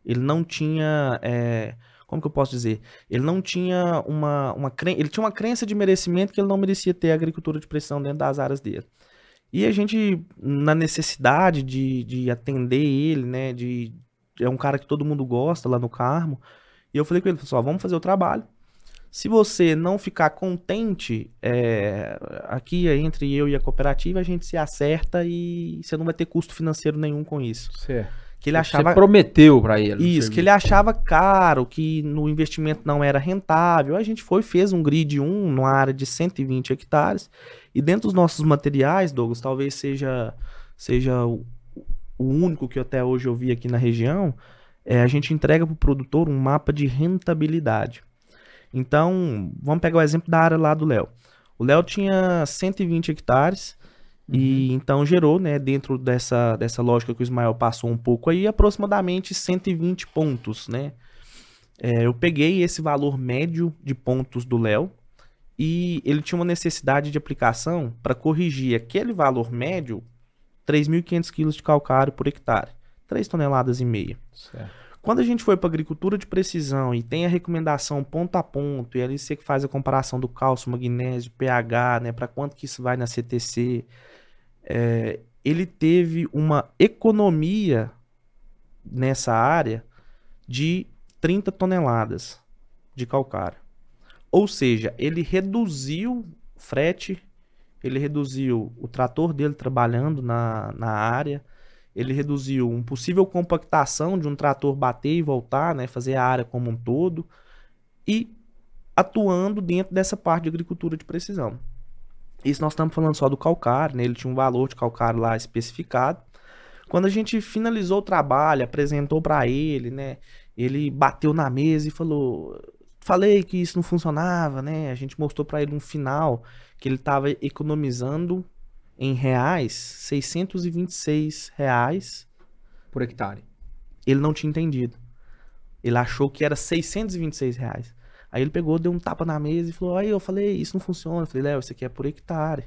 Ele não tinha. É, como que eu posso dizer? Ele não tinha uma, uma ele tinha uma crença de merecimento que ele não merecia ter agricultura de precisão dentro das áreas dele. E a gente, na necessidade de, de atender ele, né? De, é um cara que todo mundo gosta lá no Carmo. E eu falei com ele, só vamos fazer o trabalho. Se você não ficar contente, é, aqui entre eu e a cooperativa, a gente se acerta e você não vai ter custo financeiro nenhum com isso. Certo. Que ele achava. Você prometeu para ele. Isso, que ele achava caro, que no investimento não era rentável. A gente foi, fez um grid 1 numa área de 120 hectares. E dentro dos nossos materiais, Douglas, talvez seja, seja o, o único que até hoje eu vi aqui na região é, a gente entrega para o produtor um mapa de rentabilidade. Então, vamos pegar o exemplo da área lá do Léo. O Léo tinha 120 hectares uhum. e então gerou, né, dentro dessa, dessa lógica que o Ismael passou um pouco aí, aproximadamente 120 pontos, né? É, eu peguei esse valor médio de pontos do Léo e ele tinha uma necessidade de aplicação para corrigir aquele valor médio 3.500 quilos de calcário por hectare. 3 toneladas e meia. Certo. Quando a gente foi para agricultura de precisão e tem a recomendação ponto a ponto, e ali você faz a comparação do cálcio, magnésio, pH, né, para quanto que isso vai na CTC, é, ele teve uma economia nessa área de 30 toneladas de calcário. Ou seja, ele reduziu frete, ele reduziu o trator dele trabalhando na, na área, ele reduziu um possível compactação de um trator bater e voltar, né, fazer a área como um todo, e atuando dentro dessa parte de agricultura de precisão. Isso nós estamos falando só do calcário, né, ele tinha um valor de calcário lá especificado. Quando a gente finalizou o trabalho, apresentou para ele, né, ele bateu na mesa e falou: falei que isso não funcionava, né? A gente mostrou para ele um final que ele estava economizando em reais, 626 reais por hectare. Ele não tinha entendido. Ele achou que era 626 reais. Aí ele pegou, deu um tapa na mesa e falou: Aí eu falei, isso não funciona. Eu falei, Léo, isso aqui é por hectare.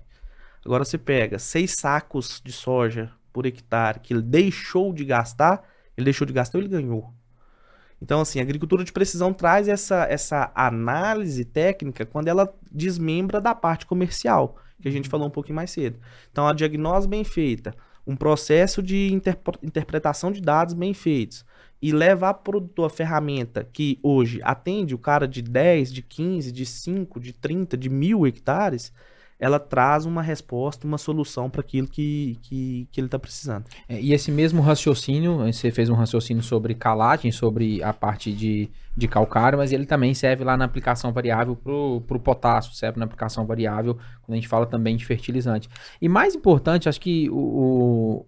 Agora você pega seis sacos de soja por hectare que ele deixou de gastar, ele deixou de gastar ou ele ganhou. Então, assim, a agricultura de precisão traz essa, essa análise técnica quando ela desmembra da parte comercial que a gente falou um pouquinho mais cedo. Então, a diagnose bem feita, um processo de interpretação de dados bem feitos e levar para o produtor a ferramenta que hoje atende o cara de 10, de 15, de 5, de 30, de mil hectares, ela traz uma resposta, uma solução para aquilo que, que, que ele está precisando. É, e esse mesmo raciocínio, você fez um raciocínio sobre calagem, sobre a parte de, de calcário, mas ele também serve lá na aplicação variável para o potássio, serve na aplicação variável quando a gente fala também de fertilizante. E mais importante, acho que o,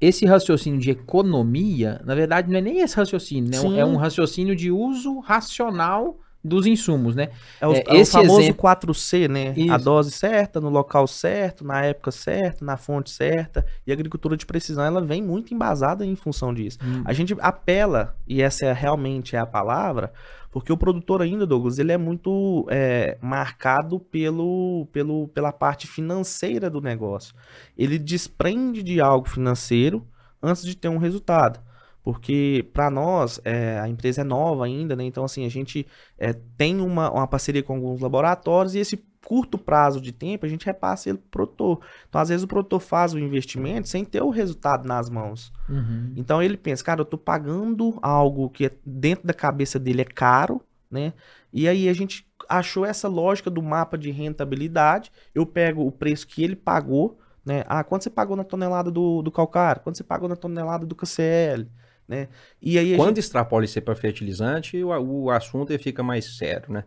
esse raciocínio de economia, na verdade, não é nem esse raciocínio, né? É um raciocínio de uso racional dos insumos, né? É o, É, é o famoso exemplo- 4C, né? A Isso. dose certa, no local certo, na época certa, na fonte certa. E a agricultura de precisão, ela vem muito embasada em função disso. Hum. A gente apela, e essa é realmente é a palavra, porque o produtor ainda, Douglas, ele é muito é, marcado pelo, pelo, pela parte financeira do negócio. Ele desprende de algo financeiro antes de ter um resultado. Porque para nós, é, a empresa é nova ainda, né? Então, assim, a gente é, tem uma, uma parceria com alguns laboratórios e esse curto prazo de tempo a gente repassa ele pro produtor. Então, às vezes, o produtor faz o investimento sem ter o resultado nas mãos. Uhum. Então ele pensa, cara, eu tô pagando algo que é- dentro da cabeça dele é caro, né? E aí a gente achou essa lógica do mapa de rentabilidade. Eu pego o preço que ele pagou, né? Ah, quanto você pagou na tonelada do, do calcário? Quanto você pagou na tonelada do KCL? Né? E aí Quando gente extrapola isso para fertilizante, o, o assunto fica mais sério, né?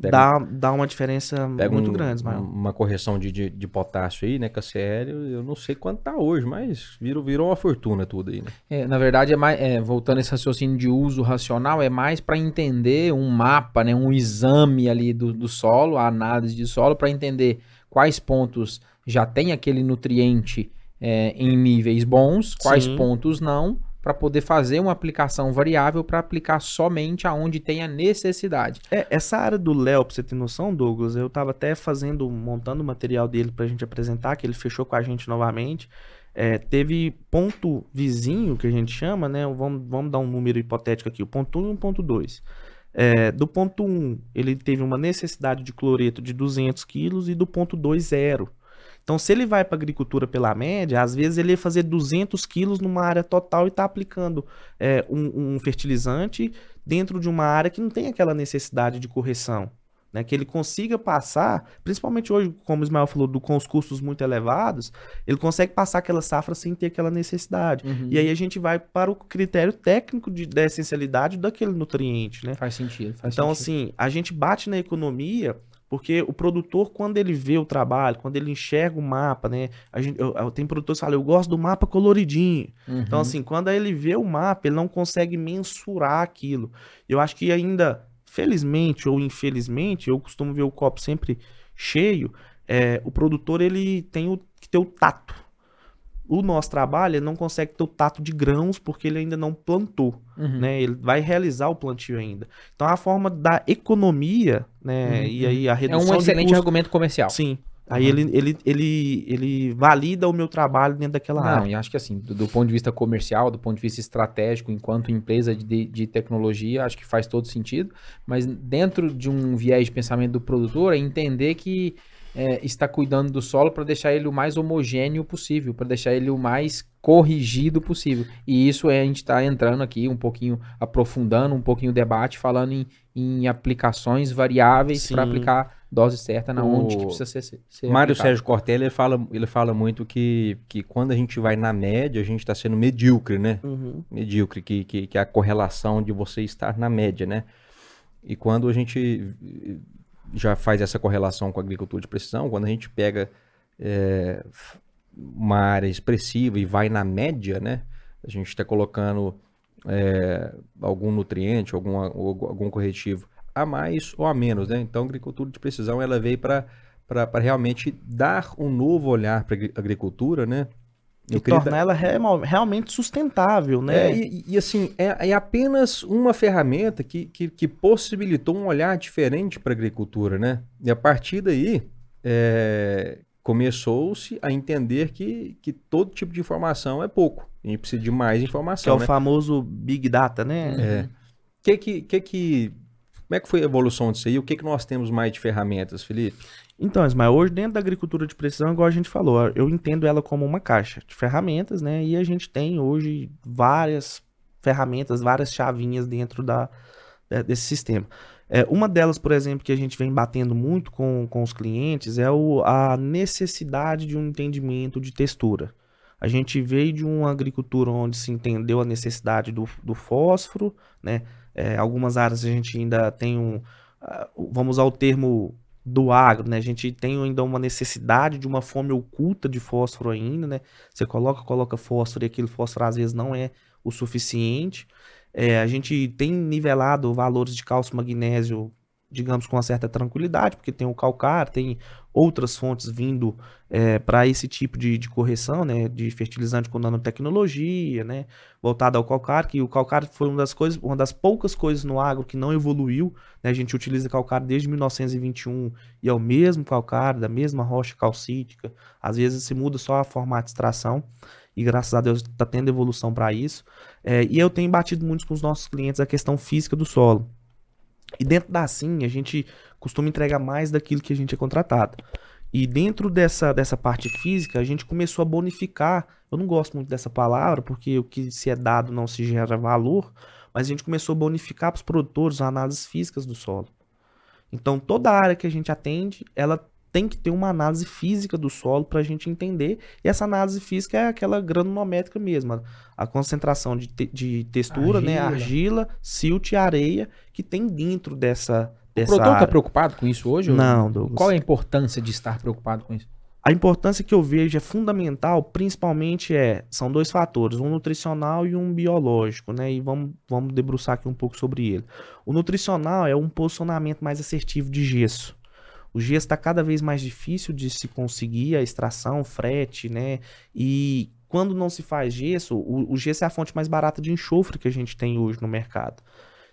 Pega, dá, dá uma diferença pega muito um- grande, Ismael. uma correção de, de, de potássio aí, né? KCL, eu não sei quanto tá hoje, mas virou, virou uma fortuna tudo aí, né? É, na verdade, é mais, é, voltando a esse raciocínio de uso racional, é mais para entender um mapa, né, um exame ali do, do solo, a análise de solo, para entender quais pontos já tem aquele nutriente é, em níveis bons, quais Sim. pontos não, para poder fazer uma aplicação variável para aplicar somente aonde tem a necessidade. É, essa área do Léo, pra você ter noção, Douglas, eu tava até fazendo, montando o material dele pra gente apresentar, que ele fechou com a gente novamente. É, teve ponto vizinho, que a gente chama, né? Vamos, vamos dar um número hipotético aqui, o ponto 1 e o ponto 2. É, do ponto 1, ele teve uma necessidade de cloreto de 200 quilos e do ponto 2, zero. Então, se ele vai para agricultura pela média, às vezes ele ia fazer 200 quilos numa área total e está aplicando é, um, um fertilizante dentro de uma área que não tem aquela necessidade de correção. Né, que ele consiga passar, principalmente hoje, como o Ismael falou, do, com os custos muito elevados, ele consegue passar aquela safra sem ter aquela necessidade. E aí a gente vai para o critério técnico de, da essencialidade daquele nutriente, né? Faz sentido. Faz Então, sentido. assim, a gente bate na economia porque o produtor, quando ele vê o trabalho, quando ele enxerga o mapa, né? A gente, eu, eu, tem produtores que falam, eu gosto do mapa coloridinho. Então, Uhum. assim, quando ele vê o mapa, ele não consegue mensurar aquilo. Eu acho que ainda, felizmente ou infelizmente, eu costumo ver o copo sempre cheio, é, o produtor ele tem o, que ter o tato. O nosso trabalho, ele não consegue ter o tato de grãos porque ele ainda não plantou Uhum. né? Ele vai realizar o plantio ainda. Então a forma da economia, né? Uhum. E aí a É redução um de excelente custo. argumento comercial. Sim. Aí Uhum. ele, ele, ele, ele valida o meu trabalho dentro daquela Não, área. e acho que assim, do, do ponto de vista comercial, do ponto de vista estratégico, enquanto empresa de, de tecnologia, acho que faz todo sentido. Mas dentro de um viés de pensamento do produtor, é entender que é, está cuidando do solo para deixar ele o mais homogêneo possível, para deixar ele o mais corrigido possível. E isso é, a gente está entrando aqui um pouquinho, aprofundando um pouquinho o debate, falando em, em aplicações variáveis para aplicar dose certa na O onde que precisa ser, ser Mário aplicado. Sérgio Cortella, ele fala, ele fala muito que, que quando a gente vai na média, a gente está sendo medíocre, né? Uhum. medíocre, que, que, que é a correlação de você estar na média, né? E quando a gente já faz essa correlação com a agricultura de precisão, quando a gente pega f- uma área expressiva e vai na média, né? A gente está colocando eh, algum nutriente, alguma, ou algum corretivo a mais ou a menos, né? Então, a agricultura de precisão, ela veio para realmente dar um novo olhar para a agricultura, né? E Eu dar- ela real- realmente sustentável, né? é, e, e, assim, é, é apenas uma ferramenta que, que, que possibilitou um olhar diferente para a agricultura, né? E a partir daí, é, começou-se a entender que, que todo tipo de informação é pouco. A gente precisa de mais que é informação, o né? famoso Big Data, né? É. Que, que, que, que, como é que foi a evolução disso aí? O que, que nós temos mais de ferramentas, Felipe? Então, Ismael, hoje dentro da agricultura de precisão, igual a gente falou, eu entendo ela como uma caixa de ferramentas, né? E a gente tem hoje várias ferramentas, várias chavinhas dentro da, de- desse sistema. É, uma delas, por exemplo, que a gente vem batendo muito com, com os clientes é o, a necessidade de um entendimento de textura. A gente veio de uma agricultura onde se entendeu a necessidade do, do fósforo, né? É, algumas áreas a gente ainda tem um, ah, vamos usar o termo do agro, né? A gente tem ainda uma necessidade de uma fome oculta de fósforo ainda, né? Você coloca, coloca fósforo e aquele fósforo às vezes não é o suficiente. É, a gente tem nivelado valores de cálcio magnésio digamos, com uma certa tranquilidade, porque tem o calcário, tem outras fontes vindo é, para esse tipo de, de, correção, né, de fertilizante com nanotecnologia, né, voltado ao calcário, que o calcário foi uma das coisas, uma das poucas coisas no agro que não evoluiu, né, a gente utiliza calcário desde 1921 e é o mesmo calcário, da mesma rocha calcítica, às vezes se muda só a forma de extração, e graças a Deus está tendo evolução para isso, é, e eu tenho batido muito com os nossos clientes a questão física do solo, e dentro da SIM, a gente costuma entregar mais daquilo que a gente é contratado. E dentro dessa, dessa parte física, a gente começou a bonificar. Eu não gosto muito dessa palavra, porque o que se é dado não se gera valor, mas a gente começou a bonificar para os produtores análises físicas do solo. Então, toda a área que a gente atende, ela tem que ter uma análise física do solo para a gente entender. E essa análise física é aquela granulométrica mesmo. A concentração de, te, de textura, né, argila. né? Argila, silt e areia que tem dentro dessa. dessa o produtor está preocupado com isso hoje? Não, Douglas. Qual é a importância de estar preocupado com isso? A importância que eu vejo é fundamental, principalmente é, são dois fatores, um nutricional e um biológico, né? E vamos, vamos debruçar aqui um pouco sobre ele. O nutricional é um posicionamento mais assertivo de gesso. O gesso está cada vez mais difícil de se conseguir a extração, frete, né? E quando não se faz gesso, o, o, gesso é a fonte mais barata de enxofre que a gente tem hoje no mercado.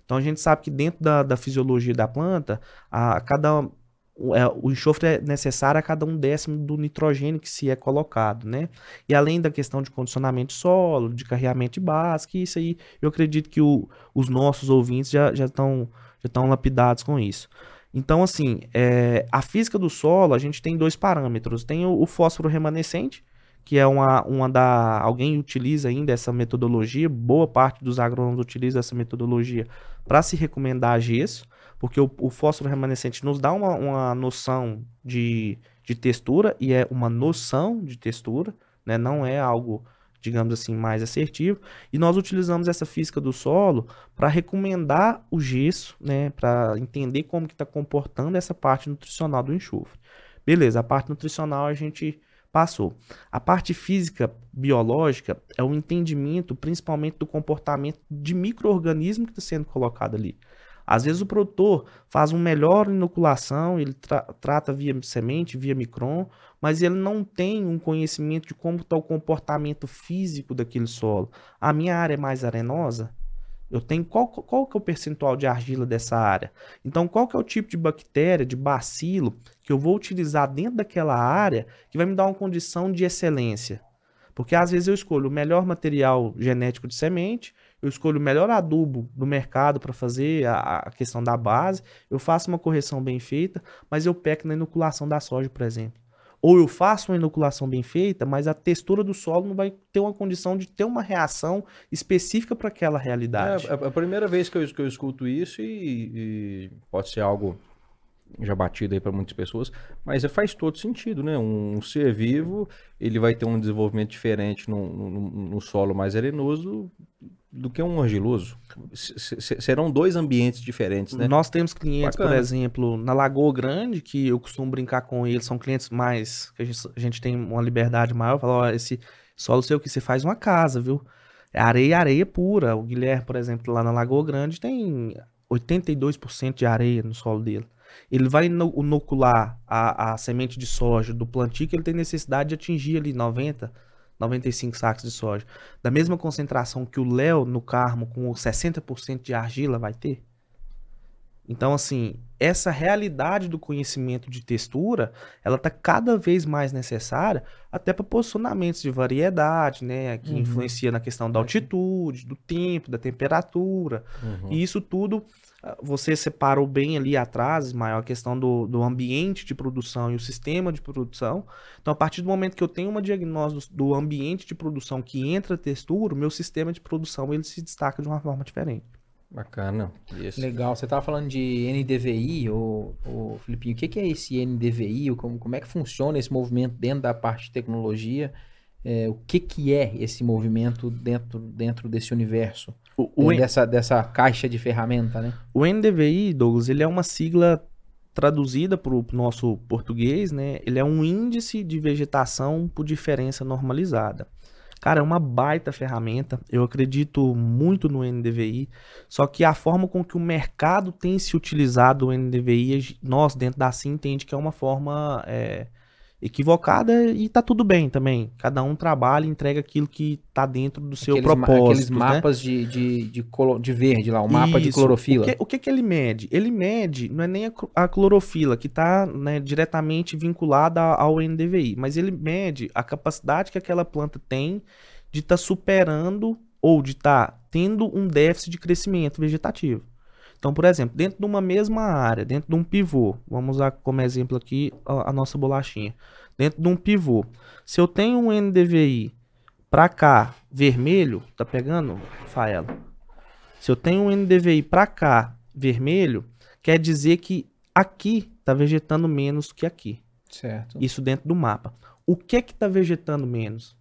Então a gente sabe que dentro da, da fisiologia da planta, a, cada o, é, o enxofre é necessário a cada um décimo do nitrogênio que se é colocado, né? E além da questão de condicionamento de solo, de carreamento de base, isso aí eu acredito que o, os nossos ouvintes já estão já já lapidados com isso. Então, assim, é, a física do solo, a gente tem dois parâmetros. Tem o, o, fósforo remanescente, que é uma, uma da. Alguém utiliza ainda essa metodologia, boa parte dos agrônomos utiliza essa metodologia para se recomendar gesso, porque o, o, fósforo remanescente nos dá uma, uma noção de, de textura, e é uma noção de textura, né? não é algo digamos assim, mais assertivo. E nós utilizamos essa física do solo para recomendar o gesso, né, para entender como que está comportando essa parte nutricional do enxofre. Beleza, a parte nutricional a gente passou. A parte física biológica é o entendimento, principalmente do comportamento de microorganismo que está sendo colocado ali. Às vezes o produtor faz uma melhor inoculação, ele tra trata via semente, via micron, mas ele não tem um conhecimento de como está o comportamento físico daquele solo. A minha área é mais arenosa, eu tenho qual, qual que é o percentual de argila dessa área? Então, qual que é o tipo de bactéria, de bacilo, que eu vou utilizar dentro daquela área que vai me dar uma condição de excelência? Porque às vezes eu escolho o melhor material genético de semente, eu escolho o melhor adubo do mercado para fazer a, a, questão da base, eu faço uma correção bem feita, mas eu peco na inoculação da soja, por exemplo. Ou eu faço uma inoculação bem feita, mas a textura do solo não vai ter uma condição de ter uma reação específica para aquela realidade. É, é, a primeira vez que eu, que eu escuto isso e, e pode ser algo já batido aí para muitas pessoas, mas faz todo sentido, né? Um ser vivo, ele vai ter um desenvolvimento diferente no, no, no solo mais arenoso do que um argiloso. serão dois ambientes diferentes, né? Nós temos clientes, Bacana. por exemplo, na Lagoa Grande, que eu costumo brincar com eles, são clientes mais, que a gente, a gente tem uma liberdade maior, falar, ó, esse solo seu que você faz uma casa, viu? É areia, areia pura. O Guilherme, por exemplo, lá na Lagoa Grande tem 82% de areia no solo dele. Ele vai inocular a, a semente de soja do plantio que ele tem necessidade de atingir ali 90%, 95 sacos de soja, da mesma concentração que o Léo no Carmo com 60% de argila vai ter? Então, assim, essa realidade do conhecimento de textura, ela está cada vez mais necessária até para posicionamentos de variedade, né? Que uhum. influencia na questão da altitude, do tempo, da temperatura. Uhum. E isso tudo você separou bem ali atrás, maior a questão do, do ambiente de produção e o sistema de produção. Então, a partir do momento que eu tenho uma diagnóstico do ambiente de produção que entra textura, o meu sistema de produção ele se destaca de uma forma diferente. Bacana. Isso. Legal. Você estava falando de NDVI, ou, ou Filipinho, o que, que é esse NDVI? Como, como é que funciona esse movimento dentro da parte de tecnologia? É, o que, que é esse movimento dentro, dentro desse universo? O, o dessa, dessa caixa de ferramenta, né? O NDVI, Douglas, ele é uma sigla traduzida para o nosso português, né, ele é um índice de vegetação por diferença normalizada. Cara, é uma baita ferramenta. Eu acredito muito no NDVI. Só que a forma com que o mercado tem se utilizado o NDVI, nós dentro da CIM entende que é uma forma é, equivocada e tá tudo bem também. Cada um trabalha e entrega aquilo que tá dentro do seu aqueles, propósito. Aqueles né? mapas de, de, de, colo, de, verde lá, o mapa Isso. de clorofila. O, que, o que, que, ele mede? Ele mede, não é nem a, clorofila, que está né, diretamente vinculada ao NDVI, mas ele mede a capacidade que aquela planta tem de estar tá superando ou de estar tá tendo um déficit de crescimento vegetativo. Então, por exemplo, dentro de uma mesma área, dentro de um pivô, vamos usar como exemplo aqui a, a nossa bolachinha. Dentro de um pivô, se eu tenho um NDVI para cá vermelho, tá pegando, Faela? Se eu tenho um NDVI para cá vermelho, quer dizer que aqui tá vegetando menos que aqui. Certo. Isso dentro do mapa. O que que tá vegetando menos?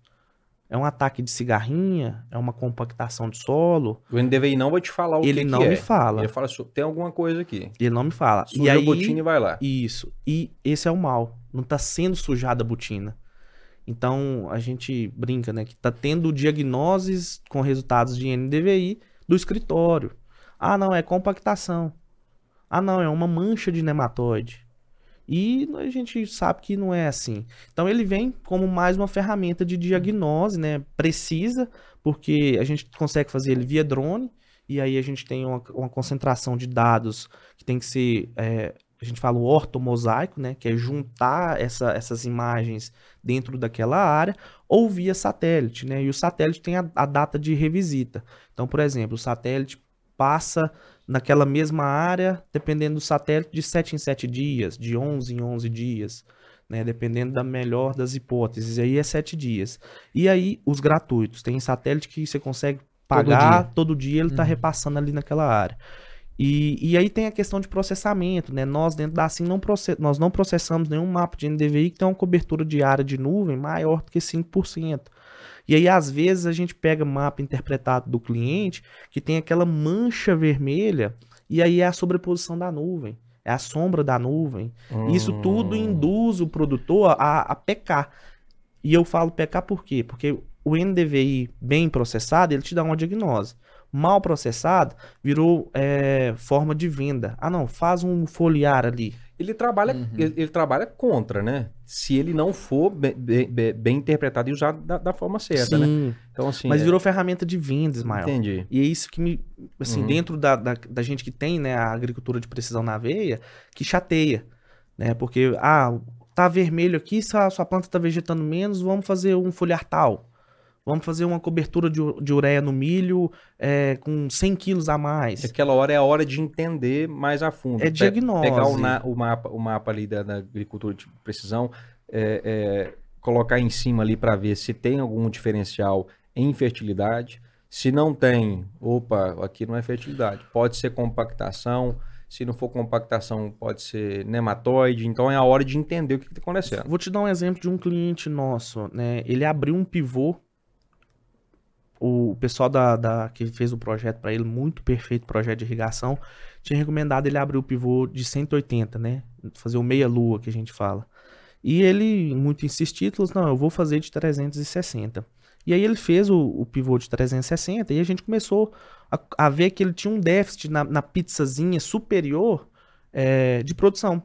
É um ataque de cigarrinha? É uma compactação de solo? O NDVI não vai te falar o ele que, não que me é. fala. Ele fala, tem alguma coisa aqui. Ele não me fala. Suja e aí, a botina e vai lá. Isso. E esse é o mal. Não está sendo sujada a botina. Então, a gente brinca, né? Que tá tendo diagnoses com resultados de NDVI do escritório. Ah, não, é compactação. Ah, não, é uma mancha de nematóide. E a gente sabe que não é assim. Então ele vem como mais uma ferramenta de diagnose, né? Precisa, porque a gente consegue fazer ele via drone, e aí a gente tem uma, uma concentração de dados que tem que ser. É, a gente fala o ortomosaico, né? Que é juntar essa, essas imagens dentro daquela área, ou via satélite, né? E o satélite tem a, a data de revisita. Então, por exemplo, o satélite passa naquela mesma área, dependendo do satélite, de 7 em 7 dias, de 11 em 11 dias, né? dependendo da melhor das hipóteses. Aí é 7 dias. E aí, os gratuitos. Tem satélite que você consegue pagar todo dia, todo dia ele está uhum. repassando ali naquela área. E, e aí tem a questão de processamento, né? Nós dentro da SIM não, process, nós não processamos nenhum mapa de NDVI que tem uma cobertura de área de nuvem maior do que 5%. E aí, às vezes, a gente pega mapa interpretado do cliente que tem aquela mancha vermelha, e aí é a sobreposição da nuvem, é a sombra da nuvem. Hum. Isso tudo induz o produtor a, a pecar. E eu falo pecar por quê? Porque o NDVI bem processado, ele te dá uma diagnose. Mal processado, virou é, forma de venda. Ah, não, faz um foliar ali ele trabalha, uhum. ele, ele, trabalha contra, né? Se ele não for bem, bem, bem interpretado e usado da, da, forma certa, né? Sim. né? Então, assim, Mas é... virou ferramenta de vendas, maior. Entendi. E é isso que me, assim, uhum. dentro da, da, da, gente que tem, né, a agricultura de precisão na veia, que chateia, né? Porque, ah, tá vermelho aqui, sua, sua planta tá vegetando menos, vamos fazer um folhar tal. Vamos fazer uma cobertura de, de ureia no milho é, com 100 quilos a mais. Aquela hora é a hora de entender mais a fundo. É diagnose. Pegar o, na, o, mapa, o mapa ali da, da agricultura de precisão, é, é, colocar em cima ali para ver se tem algum diferencial em fertilidade. Se não tem, opa, aqui não é fertilidade. Pode ser compactação. Se não for compactação, pode ser nematóide. Então é a hora de entender o que está acontecendo. Vou te dar um exemplo de um cliente nosso. Né? Ele abriu um pivô o pessoal da, da que fez o projeto para ele, muito perfeito projeto de irrigação, tinha recomendado ele abrir o pivô de 180, né? Fazer o meia-lua que a gente fala. E ele, muito insistiu, falou: não, eu vou fazer de 360. E aí ele fez o, o pivô de 360 e a gente começou a, a ver que ele tinha um déficit na, na pizzazinha superior é, de produção.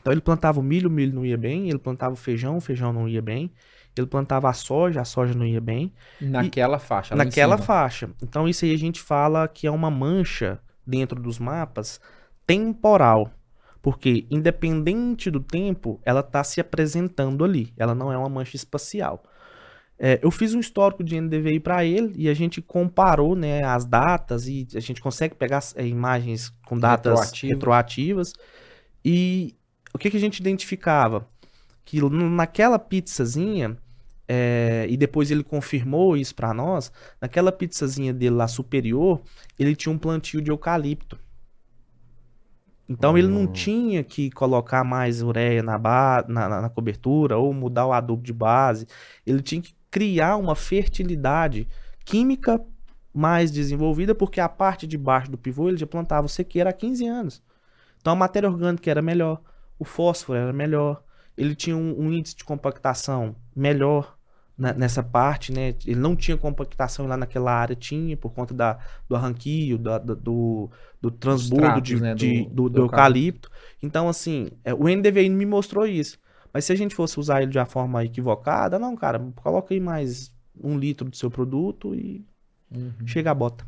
Então ele plantava o milho, o milho não ia bem, ele plantava o feijão, o feijão não ia bem. Ele plantava a soja, a soja não ia bem. Naquela e, faixa. Naquela faixa. Então isso aí a gente fala que é uma mancha dentro dos mapas temporal. Porque independente do tempo, ela está se apresentando ali. Ela não é uma mancha espacial. É, eu fiz um histórico de NDVI para ele e a gente comparou né, as datas e a gente consegue pegar é, imagens com datas retroativas. retroativas. E o que, que a gente identificava? Que naquela pizzazinha é, e depois ele confirmou isso para nós. Naquela pizzazinha dele lá superior, ele tinha um plantio de eucalipto. Então ele não hum. tinha que colocar mais ureia na, na, na, cobertura ou mudar o adubo de base. Ele tinha que criar uma fertilidade química mais desenvolvida, porque a parte de baixo do pivô ele já plantava sequeira há 15 anos. Então a matéria orgânica era melhor, o fósforo era melhor, ele tinha um, um índice de compactação melhor na, nessa parte, né? Ele não tinha compactação lá naquela área, tinha, por conta da, do arranquio, da, da, do, do transbordo tratos, de, né, de- do- do, do do eucalipto. Então, assim, é, o NDVI me mostrou isso. Mas se a gente fosse usar ele de uma forma equivocada, não, cara, coloca aí mais um litro do seu produto e Uhum. chega a bota.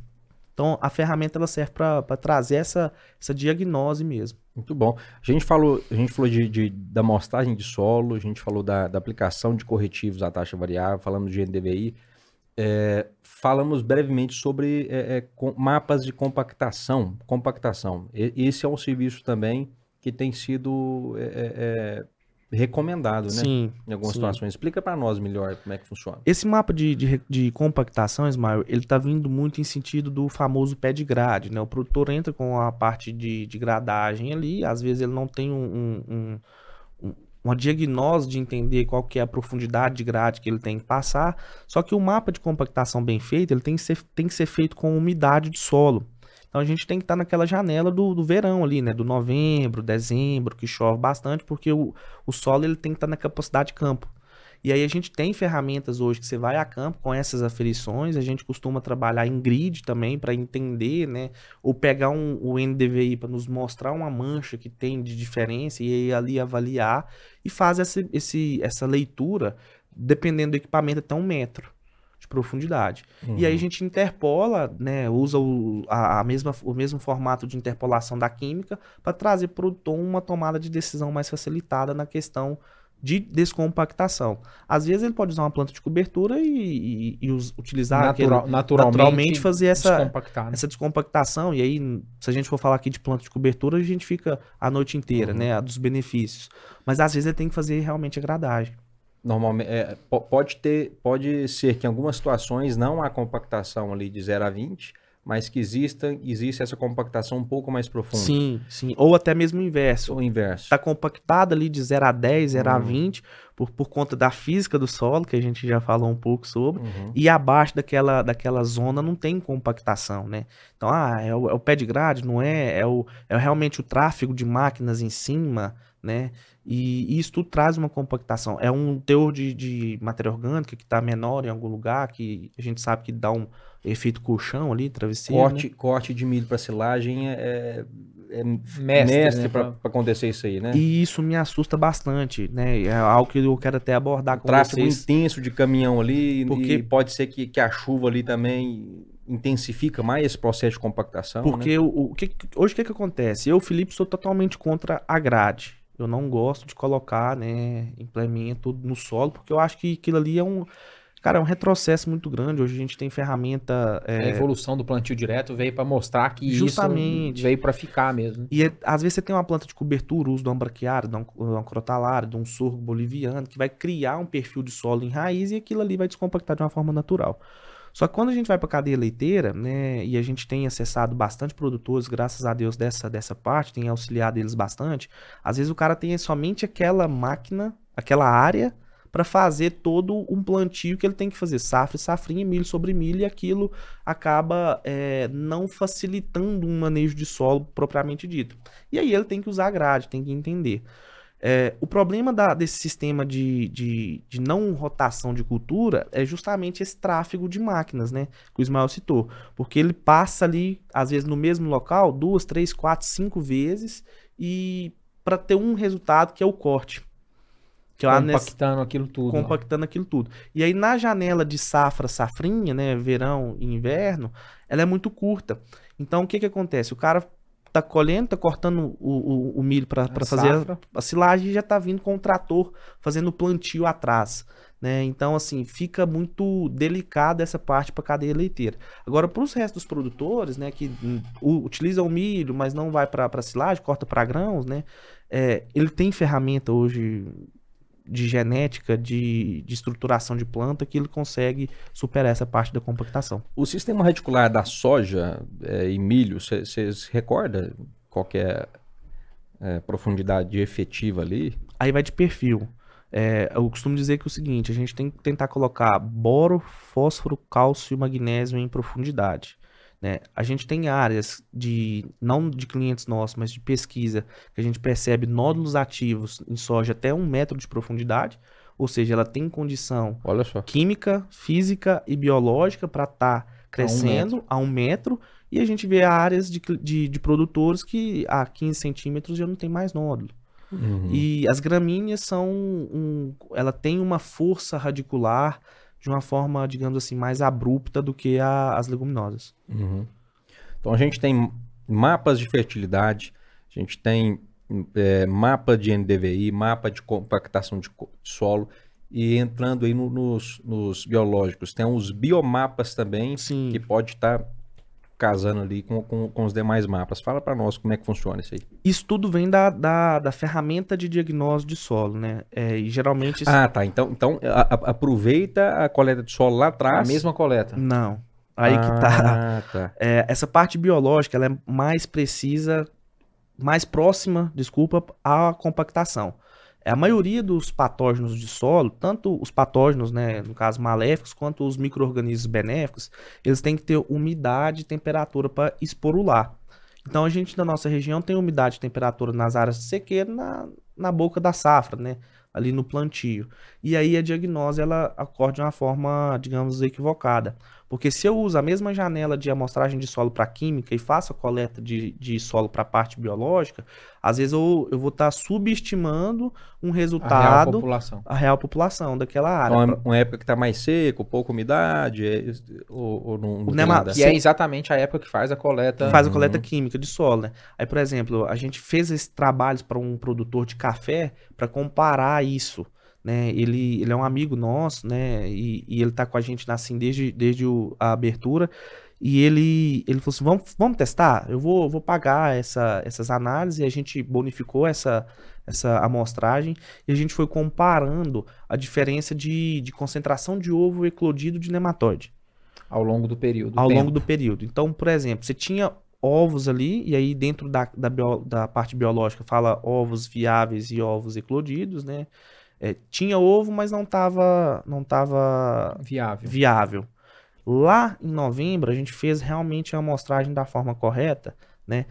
Então, a ferramenta ela serve para trazer essa, essa diagnose mesmo. Muito bom. A gente falou, a gente falou de, de- da amostragem de solo, a gente falou da, da aplicação de corretivos à taxa variável, falamos de NDVI. É, falamos brevemente sobre é, é, com- mapas de compactação. Compactação. E- esse é um serviço também que tem sido é, é, é, recomendado, né? Sim. Em algumas sim. situações. Explica para nós melhor como é que funciona. Esse mapa de, de, de compactação, Ismael, ele tá vindo muito em sentido do famoso pé de grade, né? O produtor entra com a parte de, de gradagem ali, às vezes ele não tem um, um- um- um- uma diagnose de entender qual que é a profundidade de grade que ele tem que passar, só que o mapa de compactação bem feito, ele tem que ser, tem que ser feito com umidade de solo. Então a gente tem que estar naquela janela do, do verão ali, né? Do novembro, dezembro, que chove bastante, porque o, o solo ele tem que estar na capacidade de campo. E aí a gente tem ferramentas hoje que você vai a campo com essas aferições, a gente costuma trabalhar em grid também para entender, né? Ou pegar um, o NDVI para nos mostrar uma mancha que tem de diferença e aí ali avaliar e faz esse, essa leitura, dependendo do equipamento, até um metro de profundidade. E aí a gente interpola, né, usa o, a, a mesma, o mesmo formato de interpolação da química para trazer para o produtor uma tomada de decisão mais facilitada na questão de descompactação. Às vezes ele pode usar uma planta de cobertura e, e- e us- utilizar Natural- aquele- naturalmente, naturalmente fazer essa, né? essa descompactação. E aí, se a gente for falar aqui de planta de cobertura, a gente fica a noite inteira, Uhum. né, a dos benefícios. Mas às vezes ele tem que fazer realmente a gradagem. Normalmente, é, po- pode ter, pode ser que em algumas situações não há compactação ali de 0 a 20, mas que exista, existe essa compactação um pouco mais profunda. Sim, sim. Ou até mesmo o inverso. O inverso. Está compactado ali de 0 a 10, 0 a Uhum. 20, por, por conta da física do solo, que a gente já falou um pouco sobre. Uhum. E abaixo daquela, daquela zona não tem compactação, né? Então, ah, é o, é o pé de grade, não é? É, o, é realmente o tráfego de máquinas em cima, né? E, e isso tudo traz uma compactação. É um teor de, de matéria orgânica que está menor em algum lugar, que a gente sabe que dá um efeito colchão ali, travesseiro. né? Corte, corte de milho para silagem é, é Mestre, mestre, né, para acontecer isso aí, né? E isso me assusta bastante, né? É algo que eu quero até abordar com Tráfego vocês. intenso de caminhão ali, Porque- e pode ser que, que a chuva ali também intensifica mais esse processo de compactação, né? Porque o, o que, hoje o que, que acontece? Eu, Felipe, sou totalmente contra a grade. Eu não gosto de colocar, né, implemento no solo, porque eu acho que aquilo ali é um. Cara, é um retrocesso muito grande. Hoje a gente tem ferramenta. é, A evolução do plantio direto veio para mostrar que Justamente. isso veio para ficar mesmo. E é- às vezes você tem uma planta de cobertura, o uso do ambraquiário, do um, um crotalário, de um sorgo boliviano, que vai criar um perfil de solo em raiz e aquilo ali vai descompactar de uma forma natural. Só que quando a gente vai para a cadeia leiteira, né, e a gente tem acessado bastante produtores, graças a Deus, dessa, dessa parte, tem auxiliado eles bastante, às vezes o cara tem somente aquela máquina, aquela área, para fazer todo um plantio que ele tem que fazer, safra safrinha, milho sobre milho, e aquilo acaba é, não facilitando um manejo de solo propriamente dito. E aí ele tem que usar a grade, tem que entender. É, o problema da- desse sistema de, de, de não rotação de cultura é justamente esse tráfego de máquinas, né? Que o Ismael citou. Porque ele passa ali, às vezes, no mesmo local, duas, três, quatro, cinco vezes, e para ter um resultado que é o corte. Que Compactando aquilo tudo. ó. compactando aquilo tudo. E aí na janela de safra, safrinha, né, verão e inverno, ela é muito curta. Então o que que acontece? O cara tá colhendo, tá cortando o, o, o milho para A fazer a, a silagem e já tá vindo com o trator fazendo o plantio atrás, né? Então assim, fica muito delicada essa parte para cadeia leiteira. Agora para os restos dos produtores, né, que utilizam o milho, mas não vai para para silagem, corta para grãos, né? É, ele tem ferramenta hoje de genética, de, de estruturação de planta, que ele consegue superar essa parte da compactação. O sistema reticular da soja é, e milho, você se recorda qual é é, profundidade efetiva ali? Aí vai de perfil. É, eu costumo dizer que é o seguinte, a gente tem que tentar colocar boro, fósforo, cálcio e magnésio em profundidade. Né? A gente tem áreas de, não de clientes nossos, mas de pesquisa, que a gente percebe nódulos ativos em soja até um metro de profundidade, ou seja, ela tem condição química, física e biológica para estar crescendo a um, metro, e a gente vê áreas de, de, de, produtores que a 15 centímetros já não tem mais nódulo. Uhum. E as gramíneas são um, ela tem uma força radicular de uma forma, digamos assim, mais abrupta do que a, as leguminosas. Uhum. Então a gente tem mapas de fertilidade, a gente tem é, mapa de NDVI, mapa de compactação de solo, e entrando aí no, nos, nos, biológicos, tem os biomapas também, Sim. que pode estar tá casando ali com, com, com, os demais mapas. Fala para nós como é que funciona isso aí. Isso tudo vem da, da, da ferramenta de diagnóstico de solo, né? É, e geralmente... Isso... Ah, tá. Então, então a, a, aproveita a coleta de solo lá atrás. A mesma coleta. Não. Aí ah, que tá. tá. É, essa parte biológica ela é mais precisa, mais próxima, desculpa, à compactação. É, a maioria dos patógenos de solo, tanto os patógenos, né, no caso maléficos, quanto os micro-organismos benéficos, eles têm que ter umidade e temperatura para esporular. Então a gente na nossa região tem umidade e temperatura nas áreas de sequeiro na, na boca da safra, né? Ali no plantio. E aí a diagnose ela ocorre de uma forma, digamos, equivocada. Porque se eu uso a mesma janela de amostragem de solo para química e faço a coleta de, de solo para a parte biológica, às vezes eu, eu vou estar tá subestimando um resultado. A real população. A real população daquela área. Uma, uma época que está mais seco, pouca umidade, é, ou, ou não, não. Que é exatamente a época que faz a coleta. Faz a coleta uhum. química de solo, né? Aí, por exemplo, a gente fez esses trabalhos para um produtor de café para comparar isso né? Ele, ele é um amigo nosso, né? E, e ele tá com a gente assim desde, desde o, a abertura. E ele, ele falou assim: vamos, vamos testar? Eu vou, vou pagar essa, essas análises. E a gente bonificou essa, essa amostragem. E a gente foi comparando a diferença de, de concentração de ovo eclodido de nematóide. Ao longo do período. Ao tempo. longo do período. Então, por exemplo, você tinha ovos ali, e aí dentro da, da, bio, da parte biológica fala ovos viáveis e ovos eclodidos, né? É, tinha ovo, mas não estava não tava viável. viável. Lá em novembro, a gente fez realmente a amostragem da forma correta, né?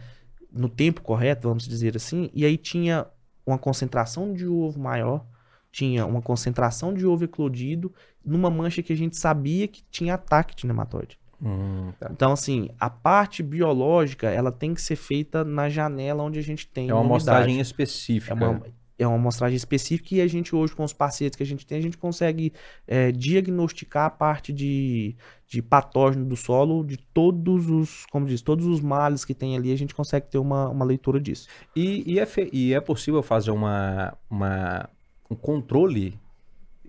No tempo correto, vamos dizer assim. E aí tinha uma concentração de ovo maior, tinha uma concentração de ovo eclodido numa mancha que a gente sabia que tinha ataque de nematóide. Hum, tá. Então, assim, a parte biológica, ela tem que ser feita na janela onde a gente tem É uma amostragem específica. É uma, é uma amostragem específica e a gente hoje, com os parceiros que a gente tem, a gente consegue é, diagnosticar a parte de, de patógeno do solo, de todos os, como diz, todos os males que tem ali, a gente consegue ter uma, uma leitura disso. E, e, é, fe, e é possível fazer uma, uma, um controle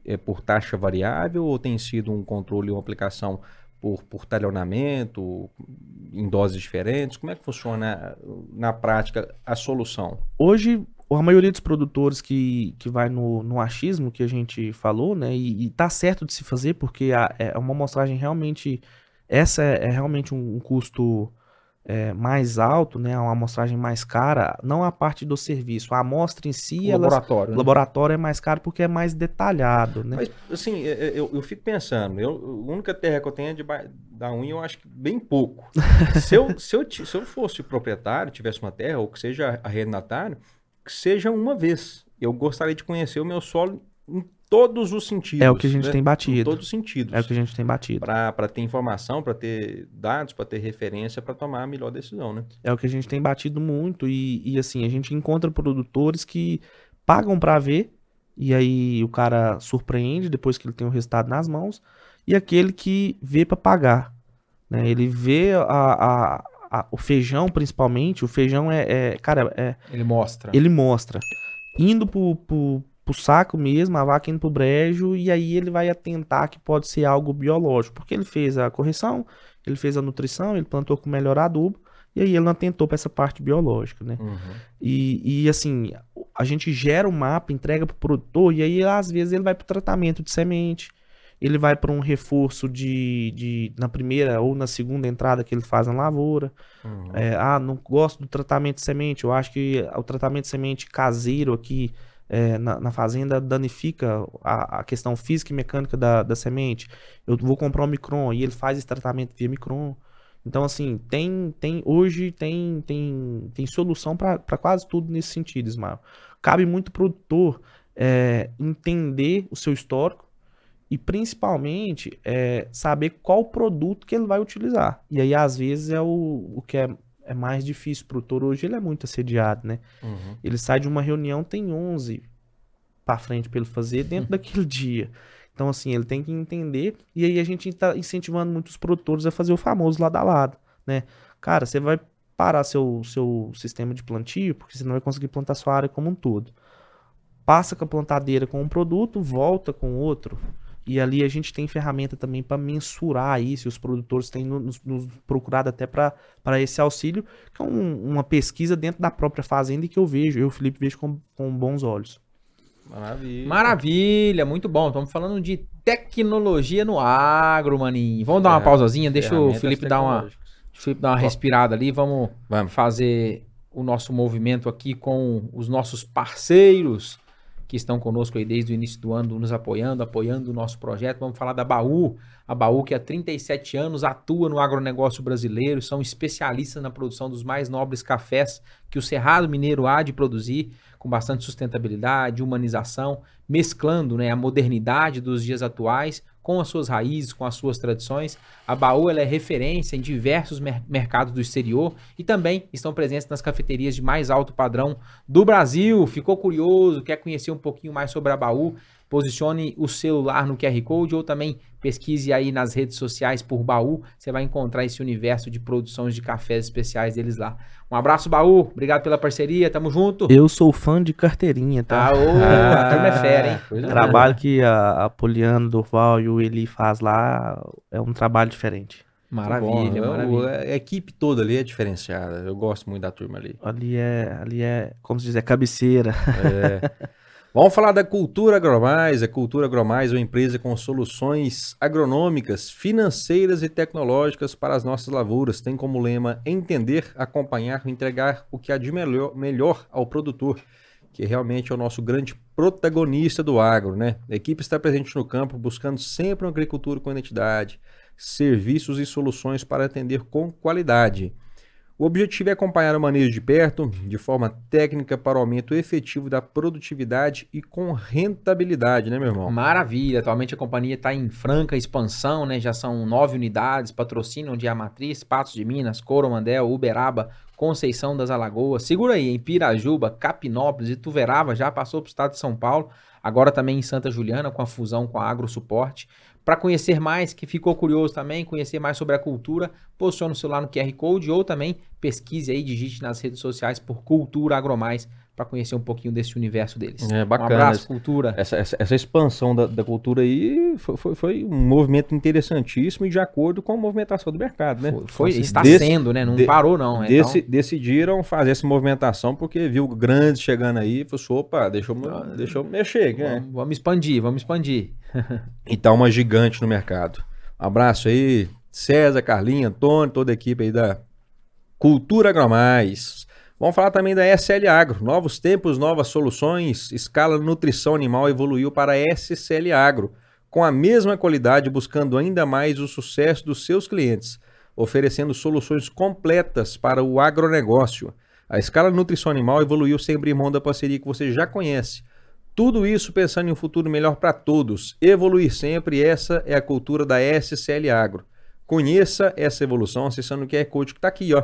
é, por taxa variável ou tem sido um controle, uma aplicação por, por talhonamento, em doses diferentes? Como é que funciona na prática a solução? Hoje a maioria dos produtores que, que vai no, no achismo que a gente falou, né? E, e tá certo de se fazer, porque a, é uma amostragem realmente. Essa é, é realmente um, um custo é, mais alto, né? Uma amostragem mais cara, não a parte do serviço. A amostra em si. O laboratório. Ela, né? laboratório é mais caro porque é mais detalhado, né? Mas, assim, é, é, eu, eu fico pensando, eu, a única terra que eu tenho é de da unha, eu acho que bem pouco. se, eu, se, eu, se eu fosse proprietário, tivesse uma terra, ou que seja arrendatário que seja uma vez. Eu gostaria de conhecer o meu solo em todos os sentidos. É o que a gente né? tem batido. Em todos os sentidos. É o que a gente tem batido. Para ter informação, para ter dados, para ter referência, para tomar a melhor decisão, né? É o que a gente tem batido muito. E, e assim, a gente encontra produtores que pagam para ver, e aí o cara surpreende depois que ele tem o resultado nas mãos, e aquele que vê para pagar. Né? Ele vê a, a, a, o feijão, principalmente, o feijão é, é, Cara, é. Ele mostra. Ele mostra. Indo pro, pro, pro saco mesmo, a vaca indo pro brejo, e aí ele vai atentar que pode ser algo biológico. Porque ele fez a correção, ele fez a nutrição, ele plantou com melhor adubo, e aí ele não atentou para essa parte biológica, né? Uhum. E, e assim, a gente gera o um mapa, entrega pro produtor, e aí às vezes ele vai pro tratamento de semente ele vai para um reforço de, de na primeira ou na segunda entrada que ele faz na lavoura. Uhum. É, ah, não gosto do tratamento de semente. Eu acho que o tratamento de semente caseiro aqui é, na, na, fazenda danifica a, a, questão física e mecânica da, da semente. Eu vou comprar um micron e ele faz esse tratamento via micron. Então, assim, tem, tem hoje tem, tem, tem solução para quase tudo nesse sentido, Ismael. Cabe muito produtor é, entender o seu histórico e principalmente é, saber qual produto que ele vai utilizar. E aí, às vezes, é o, o que é, é mais difícil para o produtor hoje, ele é muito assediado, né? Uhum. Ele sai de uma reunião, tem 11 para frente para ele fazer dentro daquele dia. Então, assim, ele tem que entender. E aí a gente está incentivando muitos produtores a fazer o famoso lado a lado, né? Cara, você vai parar seu, seu sistema de plantio, porque você não vai conseguir plantar sua área como um todo. Passa com a plantadeira com um produto, volta com outro. E ali a gente tem ferramenta também para mensurar isso. Os produtores têm nos, nos procurado até para esse auxílio, que é um, uma pesquisa dentro da própria fazenda e que eu vejo, eu, Felipe, vejo com, com bons olhos. Maravilha. Maravilha, muito bom. Estamos falando de tecnologia no agro, maninho. Vamos dar uma É, pausazinha, deixa o Felipe dar uma. Felipe dar uma respirada ali. Vamos Vamos. fazer o nosso movimento aqui com os nossos parceiros que estão conosco aí desde o início do ano, nos apoiando, apoiando o nosso projeto. Vamos falar da Baú. A Baú, que há 37 anos atua no agronegócio brasileiro, são especialistas na produção dos mais nobres cafés que o Cerrado Mineiro há de produzir, com bastante sustentabilidade, humanização, mesclando né, a modernidade dos dias atuais com as suas raízes, com as suas tradições. A Baú é referência em diversos mer- mercados do exterior e também estão presentes nas cafeterias de mais alto padrão do Brasil. Ficou curioso, quer conhecer um pouquinho mais sobre a Baú? Posicione o celular no QR Code ou também pesquise aí nas redes sociais por Baú. Você vai encontrar esse universo de produções de cafés especiais deles lá. Um abraço, Baú. Obrigado pela parceria. Tamo junto. Eu sou fã de carteirinha, tá? Tá, ô, a turma é fera, hein? coisa boa. trabalho que a, a Poliana, Durval e o Eli faz lá é um trabalho diferente. Maravilha, Bom, maravilha. A equipe toda ali é diferenciada. Eu gosto muito da turma ali. Ali é, ali é, como se diz, é cabeceira. É. Vamos falar da Cultura Agromais. A Cultura Agromais é uma empresa com soluções agronômicas, financeiras e tecnológicas para as nossas lavouras. Tem como lema entender, acompanhar e entregar o que há de melhor, melhor ao produtor, que realmente é o nosso grande protagonista do agro. Né? A equipe está presente no campo, buscando sempre uma agricultura com identidade, serviços e soluções para atender com qualidade. O objetivo é acompanhar o manejo de perto, de forma técnica, para o aumento efetivo da produtividade e com rentabilidade, né, meu irmão? Maravilha, atualmente a companhia está em franca expansão, né? Já são nove unidades, patrocinam de Amatriz, Patos de Minas, Coromandel, Uberaba, Conceição das Alagoas. Segura aí, em Pirajuba, Capinópolis e Tuverava já passou para o estado de São Paulo, agora também em Santa Juliana com a fusão com a AgroSuporte. Para conhecer mais, que ficou curioso também, conhecer mais sobre a cultura, posicione o celular no QR Code ou também pesquise aí, digite nas redes sociais por Cultura Agromais para conhecer um pouquinho desse universo deles. É Um bacana. abraço, Cultura. Essa, essa, essa expansão da, da cultura aí foi, foi, foi um movimento interessantíssimo e de acordo com a movimentação do mercado, né? Foi, foi- está desse- sendo, né? Não de- parou, não. é, deci- então- Decidiram fazer essa movimentação porque viu grandes chegando aí e falou assim, opa, deixa eu, deixa eu mexer, né? vamos, vamos expandir, vamos expandir. E tá uma gigante no mercado. Um abraço aí, César, Carlinhos, Antônio, toda a equipe aí da Cultura Agromais. Vamos falar também da SL Agro. Novos tempos, novas soluções. Escala Nutrição Animal evoluiu para SCL Agro, com a mesma qualidade, buscando ainda mais o sucesso dos seus clientes, oferecendo soluções completas para o agronegócio. A Escala Nutrição Animal evoluiu sem abrir mão da parceria que você já conhece. Tudo isso pensando em um futuro melhor para todos. Evoluir sempre, essa é a cultura da SCL Agro. Conheça essa evolução acessando o QR Code que está aqui, ó,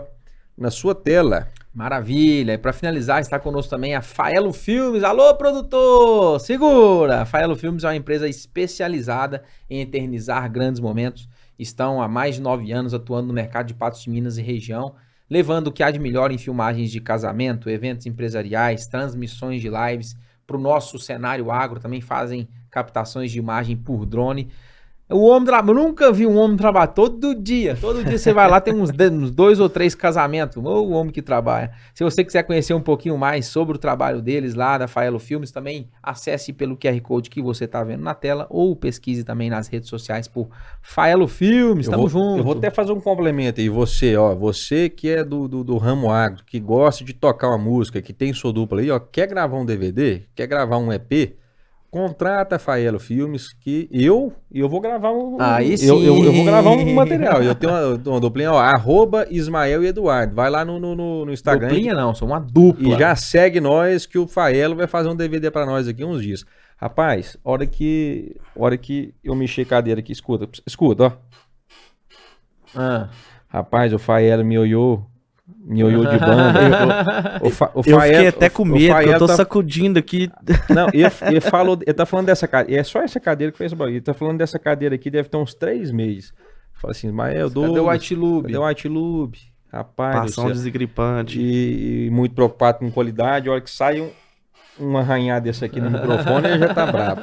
na sua tela. Maravilha. E para finalizar, está conosco também a Faelo Filmes. Alô, produtor! Segura! A Faelo Filmes é uma empresa especializada em eternizar grandes momentos. Estão há mais de nove anos atuando no mercado de Patos de Minas e região, levando o que há de melhor em filmagens de casamento, eventos empresariais, transmissões de lives. Para o nosso cenário agro também fazem captações de imagem por drone. O homem trabalha. Eu nunca vi um homem trabalhar todo dia. Todo dia você vai lá, tem uns, dois ou três casamentos. Ô, o homem que trabalha. Se você quiser conhecer um pouquinho mais sobre o trabalho deles lá da Faelo Filmes, também acesse pelo QR Code que você está vendo na tela ou pesquise também nas redes sociais por Faelo Filmes. Eu Tamo vou, junto. eu vou até fazer um complemento aí. Você, ó, você que é do, do, do ramo agro, que gosta de tocar uma música, que tem sua dupla aí, ó, quer gravar um DVD, quer gravar um EP, contrata Faelo Filmes, que eu eu vou gravar um. Aí eu, sim. Eu, eu vou gravar um material. Eu tenho uma, eu uma duplinha, ó, arroba Ismael e Eduardo. Vai lá no, no, no- Instagram Duplinha não, sou uma dupla. e já segue nós que o Faelo vai fazer um DVD pra nós aqui uns dias. Rapaz, hora que hora que eu mexer a cadeira aqui, escuta, escuta, ó. Ah. Rapaz, o Faelo me olhou, olhou de banda. O, o, Fa- o Eu fiquei até o- com o medo, porque eu tô tá- sacudindo aqui. Não, ele, ele falou, ele tá falando dessa cadeira, é só essa cadeira que fez o bagulho. Ele tá falando dessa cadeira aqui, deve ter uns três meses. Fala assim, mas eu dou. Cadê o White Lube? Cadê o White Lube? Rapaz, Passão céu. desengripante. E, e muito preocupado com qualidade. A hora que sai um, um arranhar desse aqui no microfone, ele já tá bravo.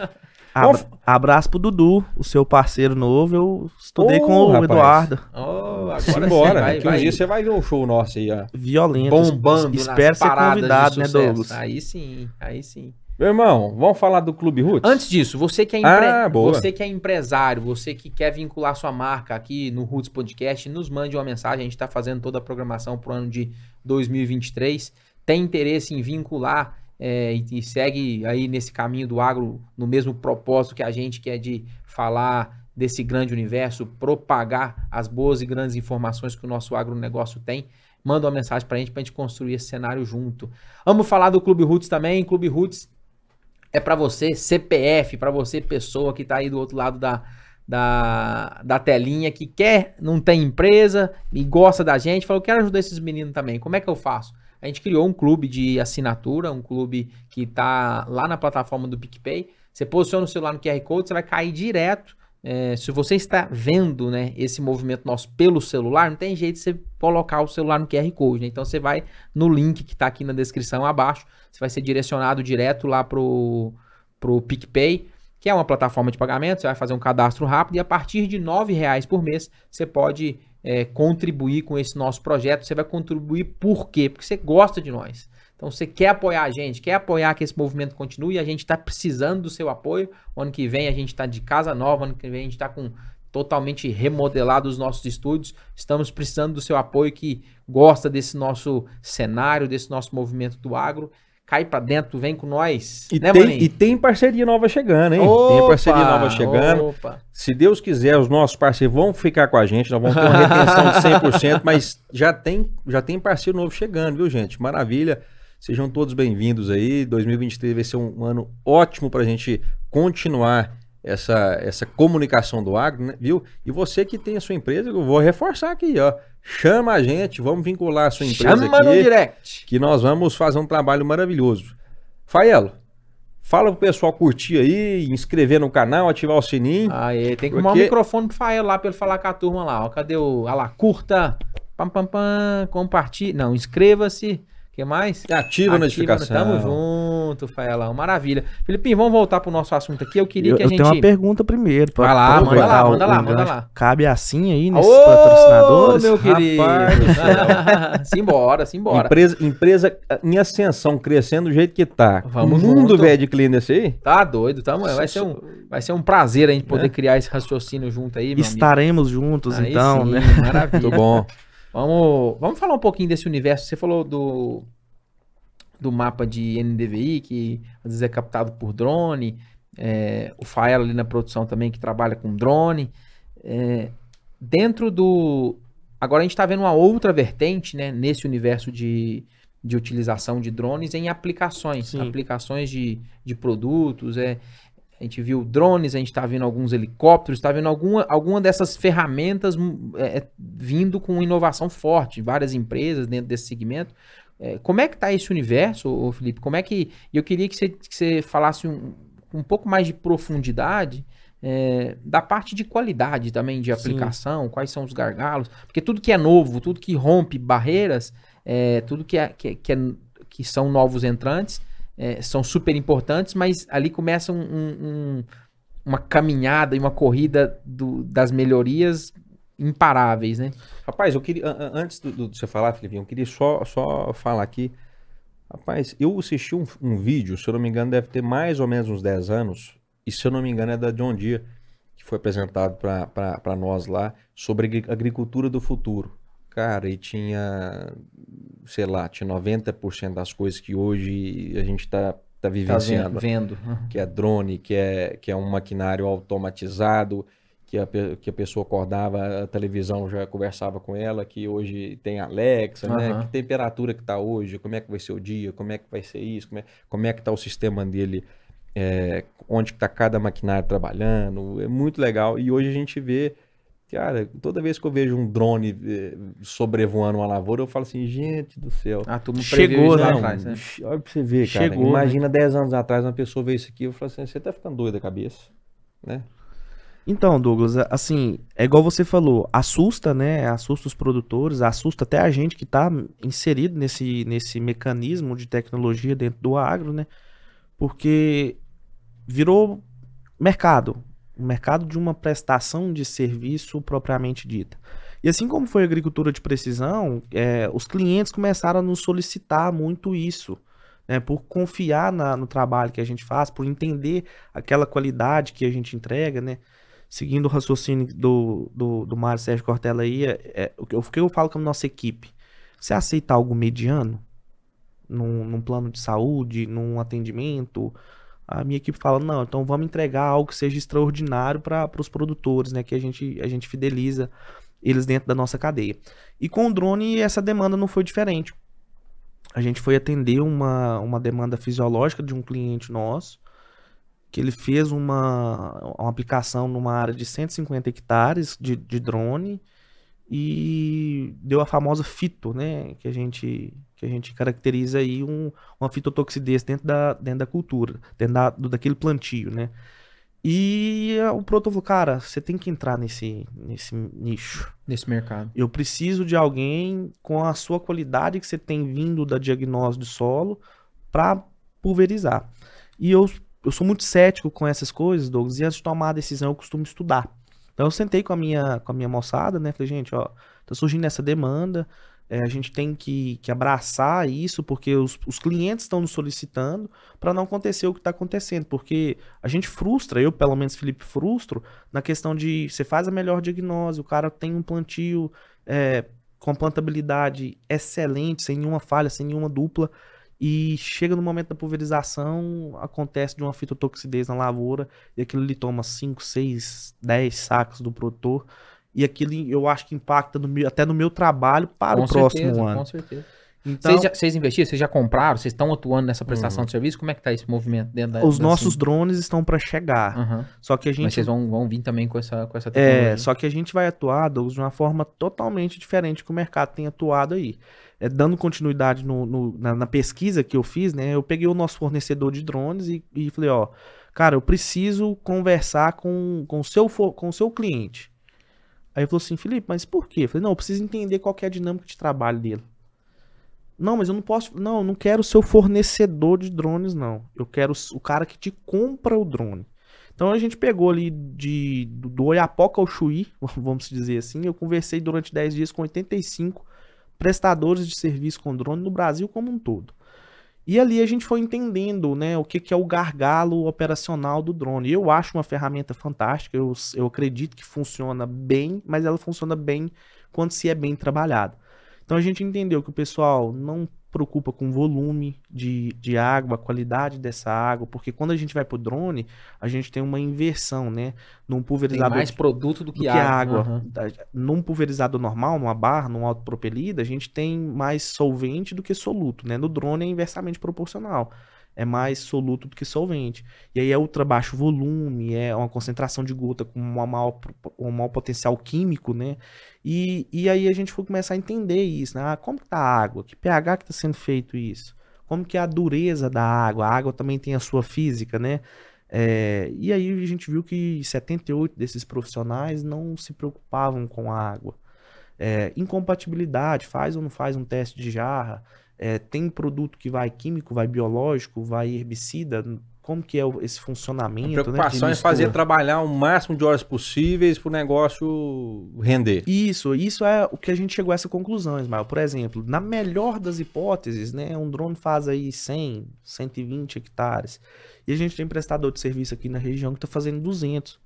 Abra- abraço pro Dudu, o seu parceiro novo. Eu estudei Ô, com o rapaz. Eduardo. Oh, agora Simbora, vai, que um vai. dia você vai ver um show nosso aí, ó. Violento. bombando Espero ser convidado, né. Douglas? Aí sim, aí sim. Meu irmão, vamos falar do Clube Roots? Antes disso, você que é, empre- Ah, você que é empresário, você que quer vincular sua marca aqui no Roots Podcast, nos mande uma mensagem. A gente está fazendo toda a programação para o ano de 2023. Tem interesse em vincular é, e, e segue aí nesse caminho do agro, no mesmo propósito que a gente, que é de falar desse grande universo, propagar as boas e grandes informações que o nosso agronegócio tem. Manda uma mensagem para a gente, para a gente construir esse cenário junto. Vamos falar do Clube Roots também. Clube Roots é para você, CPF, para você, pessoa que tá aí do outro lado da, da, da telinha, que quer, não tem empresa e gosta da gente, falou, quero ajudar esses meninos também, como é que eu faço? A gente criou um clube de assinatura, um clube que tá lá na plataforma do PicPay, você posiciona o celular no QR Code, você vai cair direto, é, se você está vendo né, esse movimento nosso pelo celular, não tem jeito de você colocar o celular no QR Code, né? então você vai no link que está aqui na descrição abaixo, você vai ser direcionado direto lá pro, pro PicPay, que é uma plataforma de pagamento, você vai fazer um cadastro rápido e a partir de R$ reais por mês você pode é, contribuir com esse nosso projeto. Você vai contribuir por quê? Porque você gosta de nós. Então você quer apoiar a gente, quer apoiar que esse movimento continue a gente está precisando do seu apoio. O ano que vem a gente está de casa nova, ano que vem a gente está com totalmente remodelado os nossos estúdios. Estamos precisando do seu apoio que gosta desse nosso cenário, desse nosso movimento do agro. Cai pra dentro, vem com nós. E, né, tem, Maninho? e tem parceria nova chegando, hein? tem Opa, parceria nova chegando. Opa. Se Deus quiser, os nossos parceiros vão ficar com a gente, nós vamos ter uma retenção de 100%, mas já tem, já tem parceiro novo chegando, viu, gente? Maravilha. Sejam todos bem-vindos aí. 2023 vai ser um ano ótimo para a gente continuar essa, essa comunicação do agro, né? viu? E você que tem a sua empresa, eu vou reforçar aqui, ó. Chama a gente, vamos vincular a sua empresa Chama aqui no direct. que nós vamos fazer um trabalho maravilhoso. Faelo, fala pro pessoal curtir aí, inscrever no canal, ativar o sininho. Aí, tem que arrumar Porque- o microfone pro Fael lá pra ele falar com a turma lá. Ó. Cadê o. Olha lá, curta. Pam, pam, pam. Compartilhe. Não, inscreva-se. O que mais? Ativa a notificação. Tamo junto, Faelão. Maravilha. Filipinho, vamos voltar pro nosso assunto aqui. Eu queria Eu, que a eu gente. tenho uma pergunta primeiro. pra Vai lá, manda lá, o- manda lá, manda lá. Cabe assim aí nesses Ô, patrocinadores? meu querido. Rapaz simbora, simbora. Empresa, empresa em ascensão, crescendo do jeito que tá. Vamos o mundo velho de cliente desse aí. Tá doido, tamo. Vai ser um, vai ser um prazer a gente poder É. criar esse raciocínio junto aí, meu amigo. Estaremos juntos, Aí então, sim, né? Maravilha. Muito bom. Vamos, vamos falar um pouquinho desse universo. Você falou do, do mapa de NDVI, que às vezes é captado por drone. é, o Fael ali na produção também, que trabalha com drone. É, dentro do. Agora a gente está vendo uma outra vertente, né? Nesse universo de, de utilização de drones em aplicações. Sim. Aplicações de, de produtos. É, a gente viu drones, a gente está vendo alguns helicópteros, está vendo alguma, alguma dessas ferramentas hum, é, é, vindo com inovação forte, várias empresas dentro desse segmento. É, como é que está esse universo, Felipe? Como é que. Eu queria que você, que você falasse um, um pouco mais de profundidade é, da parte de qualidade também de Sim. aplicação, quais são os gargalos, porque tudo que é novo, tudo que rompe barreiras, é, tudo que, é, que, que, é- que são novos entrantes, é, são super importantes, mas ali começa um- um- um- uma caminhada e uma corrida do- das melhorias imparáveis, né? Rapaz, eu queria, an- an- antes do, do- de você falar, Felipe, eu queria só, só falar aqui. Rapaz, eu assisti um, um vídeo, se eu não me engano, deve ter mais ou menos uns 10 anos, e se eu não me engano é da John Deere, que foi apresentado para nós lá, sobre agri- agricultura do futuro. Cara, e tinha, sei lá, tinha 90% das coisas que hoje a gente está tá vivenciando. Tá vendo. Uhum. Que é drone, que é, que é um maquinário automatizado, que a, que a pessoa acordava, a televisão já conversava com ela, que hoje tem Alexa, uhum. né? Que temperatura que tá hoje, como é que vai ser o dia, como é que vai ser isso, como é, como é que tá o sistema dele, é, onde está cada maquinário trabalhando. É muito legal. E hoje a gente vê Cara, toda vez que eu vejo um drone eh, sobrevoando uma lavoura, eu falo assim, gente do céu. Ah, tu Chegou, né? Atrás, né? Olha pra você ver, cara. Chegou, Imagina né? 10 anos atrás uma pessoa ver isso aqui, eu falo assim, você tá ficando doido da cabeça, né? Então, Douglas, assim, é igual você falou, assusta, né? Assusta os produtores, assusta até a gente que está inserido nesse, nesse mecanismo de tecnologia dentro do agro, né? Porque virou mercado o mercado de uma prestação de serviço propriamente dita. E assim como foi a agricultura de precisão, é, os clientes começaram a nos solicitar muito isso, né, por confiar na, no trabalho que a gente faz, por entender aquela qualidade que a gente entrega, né? Seguindo o raciocínio do, do, do Mário Sérgio Cortella aí, é, é, o, que eu, o que eu falo com a nossa equipe? Você aceita algo mediano? Num, num plano de saúde, num atendimento, a minha equipe fala, não, então vamos entregar algo que seja extraordinário para os produtores, né? Que a gente, a gente fideliza eles dentro da nossa cadeia. E com o drone essa demanda não foi diferente. A gente foi atender uma, uma demanda fisiológica de um cliente nosso, que ele fez uma, uma aplicação numa área de 150 hectares de, de drone e deu a famosa fito, né? Que a gente que a gente caracteriza aí um, uma fitotoxidez dentro da, dentro da cultura, dentro da, daquele plantio, né? E o produtor falou, cara, você tem que entrar nesse, nesse nicho. Nesse mercado. Eu preciso de alguém com a sua qualidade que você tem vindo da diagnóstico de solo para pulverizar. E eu, eu sou muito cético com essas coisas, Douglas, e antes de tomar a decisão eu costumo estudar. Então eu sentei com a minha, com a minha moçada, né? Falei, gente, ó, tá surgindo essa demanda, é, a gente tem que, que abraçar isso, porque os, os clientes estão nos solicitando para não acontecer o que está acontecendo. Porque a gente frustra, eu pelo menos, Felipe, frustro na questão de você faz a melhor diagnose, o cara tem um plantio é, com plantabilidade excelente, sem nenhuma falha, sem nenhuma dupla. E chega no momento da pulverização, acontece de uma fitotoxidez na lavoura, e aquilo lhe toma 5, 6, 10 sacos do produtor e aquilo eu acho que impacta no meu, até no meu trabalho para com o certeza, próximo ano. Com certeza. Então, vocês, já, vocês investiram, vocês já compraram, vocês estão atuando nessa prestação uhum. de serviço? Como é que está esse movimento dentro da Os da nossos drones estão para chegar. Uhum. Só que a gente Mas vocês vão, vão vir também com essa com essa é, tecnologia. É, só que a gente vai atuar Douglas, de uma forma totalmente diferente que o mercado tem atuado aí. É, dando continuidade no, no na, na, pesquisa que eu fiz, né? Eu peguei o nosso fornecedor de drones e, e falei, ó, cara, eu preciso conversar com, com, o seu, com o seu cliente. Aí ele falou assim, Felipe, mas por quê? Eu falei, não, eu preciso entender qual é a dinâmica de trabalho dele. Não, mas eu não posso. Não, eu não quero o seu fornecedor de drones, não. Eu quero o cara que te compra o drone. Então a gente pegou ali de, do, do Oiapoca ao Chuí, vamos dizer assim. Eu conversei durante 10 dias com 85 prestadores de serviço com drone no Brasil como um todo. E ali a gente foi entendendo né, o que, que é o gargalo operacional do drone. Eu acho uma ferramenta fantástica, eu, eu acredito que funciona bem, mas ela funciona bem quando se é bem trabalhado. Então a gente entendeu que o pessoal não preocupa com volume de, de água, a qualidade dessa água, porque quando a gente vai para o drone, a gente tem uma inversão, né? Num pulverizador. Tem mais produto do que, do água. Que água. Uhum. Num pulverizador normal, numa barra, num autopropelido, a gente tem mais solvente do que soluto, né? No drone é inversamente proporcional é mais soluto do que solvente. E aí é ultra baixo volume, é uma concentração de gota com uma maior, um maior potencial químico, né? E, e aí a gente foi começar a entender isso, né? Ah, como que tá a água? Que pH que está sendo feito isso? Como que é a dureza da água? A água também tem a sua física, né? É, e aí a gente viu que 78 desses profissionais não se preocupavam com a água. É, incompatibilidade, faz ou não faz um teste de jarra, é, tem produto que vai químico, vai biológico, vai herbicida, como que é esse funcionamento? A né, preocupação né, é fazer trabalhar o máximo de horas possíveis para o negócio render. Isso, isso é o que a gente chegou a essa conclusão, Ismael. Por exemplo, na melhor das hipóteses, né, um drone faz aí 100, 120 hectares. E a gente tem prestador de serviço aqui na região que está fazendo 200.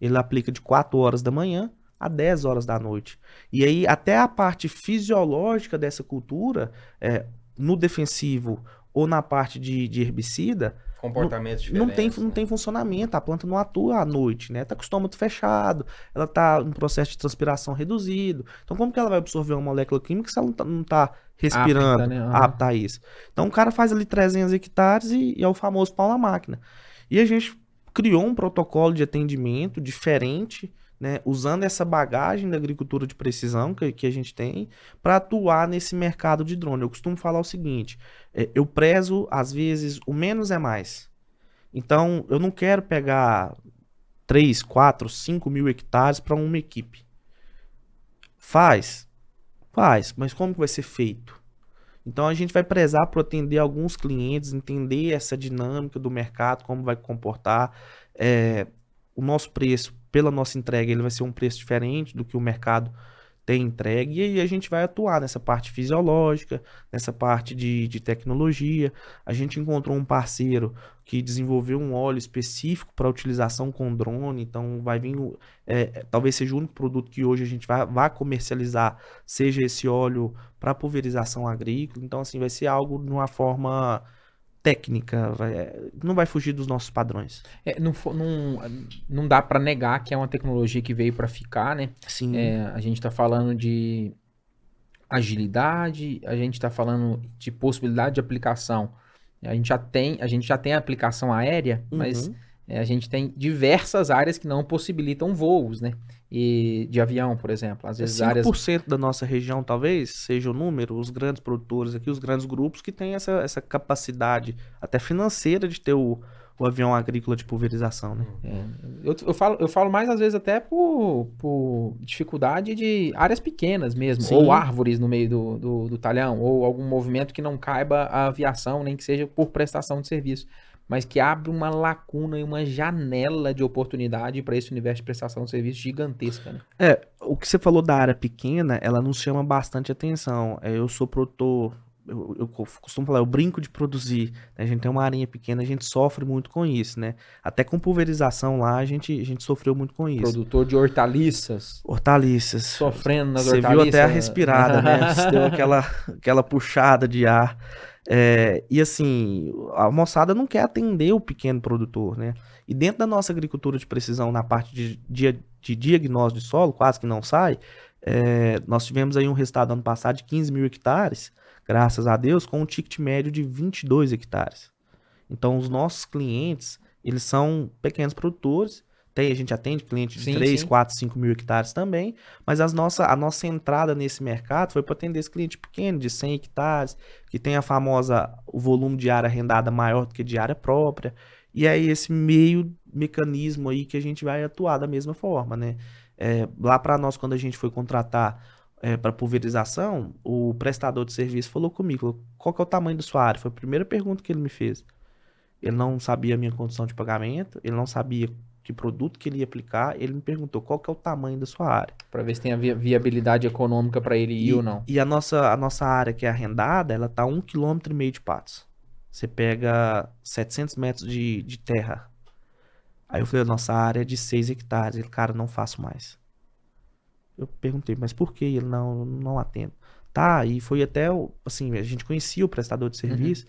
Ele aplica de 4 horas da manhã a 10 horas da noite. E aí, até a parte fisiológica dessa cultura, é, no defensivo ou na parte de, de herbicida, Comportamentos não tem, diferentes. não né? tem funcionamento, a planta não atua à noite, né? Tá com o estômago fechado, ela tá em processo de transpiração reduzido. Então, como que ela vai absorver uma molécula química se ela não tá, não tá respirando, Apta, né? Apta a isso? Então, o cara faz ali 300 hectares e, e é o famoso pau na máquina. E a gente criou um protocolo de atendimento diferente, né? Usando essa bagagem da agricultura de precisão que, que a gente tem para atuar nesse mercado de drone. Eu costumo falar o seguinte: é, eu prezo, às vezes, o menos é mais. Então, eu não quero pegar 3, 4, 5 mil hectares para uma equipe. Faz? Faz, mas como vai ser feito? Então, a gente vai prezar para atender alguns clientes, entender essa dinâmica do mercado, como vai comportar. É, o nosso preço, pela nossa entrega, ele vai ser um preço diferente do que o mercado tem entregue. E aí a gente vai atuar nessa parte fisiológica, nessa parte de, de tecnologia. A gente encontrou um parceiro que desenvolveu um óleo específico para utilização com drone, então vai vir, o- é, talvez seja o único produto que hoje a gente vai, vai comercializar, seja esse óleo para pulverização agrícola, então assim, vai ser algo de uma forma técnica, vai- é, não vai fugir dos nossos padrões. É, não, não, não dá pra negar que é uma tecnologia que veio pra ficar, né? Sim, É, a gente tá falando de agilidade, a gente tá falando de possibilidade de aplicação. A gente já tem, a gente já tem a aplicação aérea, mas Uhum. é, a gente tem diversas áreas que não possibilitam voos, né? E de avião, por exemplo. Às vezes áreas 5% da nossa região, talvez, seja o número, os grandes produtores aqui, os grandes grupos que têm essa, essa capacidade até financeira de ter o, o avião agrícola de pulverização, né? É, eu, eu, falo, eu falo mais às vezes até por, por dificuldade de áreas pequenas mesmo, Sim. ou árvores no meio do, do, do talhão, ou algum movimento que não caiba a aviação, nem que seja por prestação de serviço, mas que abre uma lacuna e uma janela de oportunidade para esse universo de prestação de serviço gigantesca. Né? É, o que você falou da área pequena, ela nos chama bastante atenção. É, eu sou produtor, eu, eu co- costumo falar, eu brinco de produzir. né? A gente tem uma arinha pequena, a gente sofre muito com isso, né? Até com pulverização lá, a gente, a gente sofreu muito com isso. Produtor de hortaliças, Hortaliças. sofrendo nas Você viu hortaliças. até a respirada, né? Você deu aquela, aquela puxada de ar. É, e assim, a moçada não quer atender o pequeno produtor, né? E dentro da nossa agricultura de precisão, na parte de, dia- de diagnóstico de solo, quase que não sai, é, nós tivemos aí um resultado ano passado de 15 mil hectares, graças a Deus, com um ticket médio de 22 hectares. Então, os nossos clientes, eles são pequenos produtores, tem, a gente atende cliente de Sim, 3, sim. 4, 5 mil hectares também, mas as nossa, a nossa entrada nesse mercado foi para atender esse cliente pequeno, de 100 hectares, que tem a famosa, o volume de área arrendada maior do que de área própria, e aí esse meio mecanismo aí que a gente vai atuar da mesma forma, né? É, lá para nós, quando a gente foi contratar para pulverização, o prestador de serviço falou comigo, qual que é o tamanho da sua área? Foi a primeira pergunta que ele me fez. Ele não sabia a minha condição de pagamento, ele não sabia que produto que ele ia aplicar, ele me perguntou qual que é o tamanho da sua área. Para ver se tem a vi- viabilidade econômica para ele ir E, ou não. e a nossa, a nossa área que é arrendada, ela tá um quilômetro e meio de patos. Você pega 700 metros de, de terra. Aí eu falei, a nossa área é de 6 hectares. Ele, cara, não faço mais. Eu perguntei, mas por que? Ele, não, não atendo. Tá, e foi até, assim, a gente conhecia o prestador de serviço.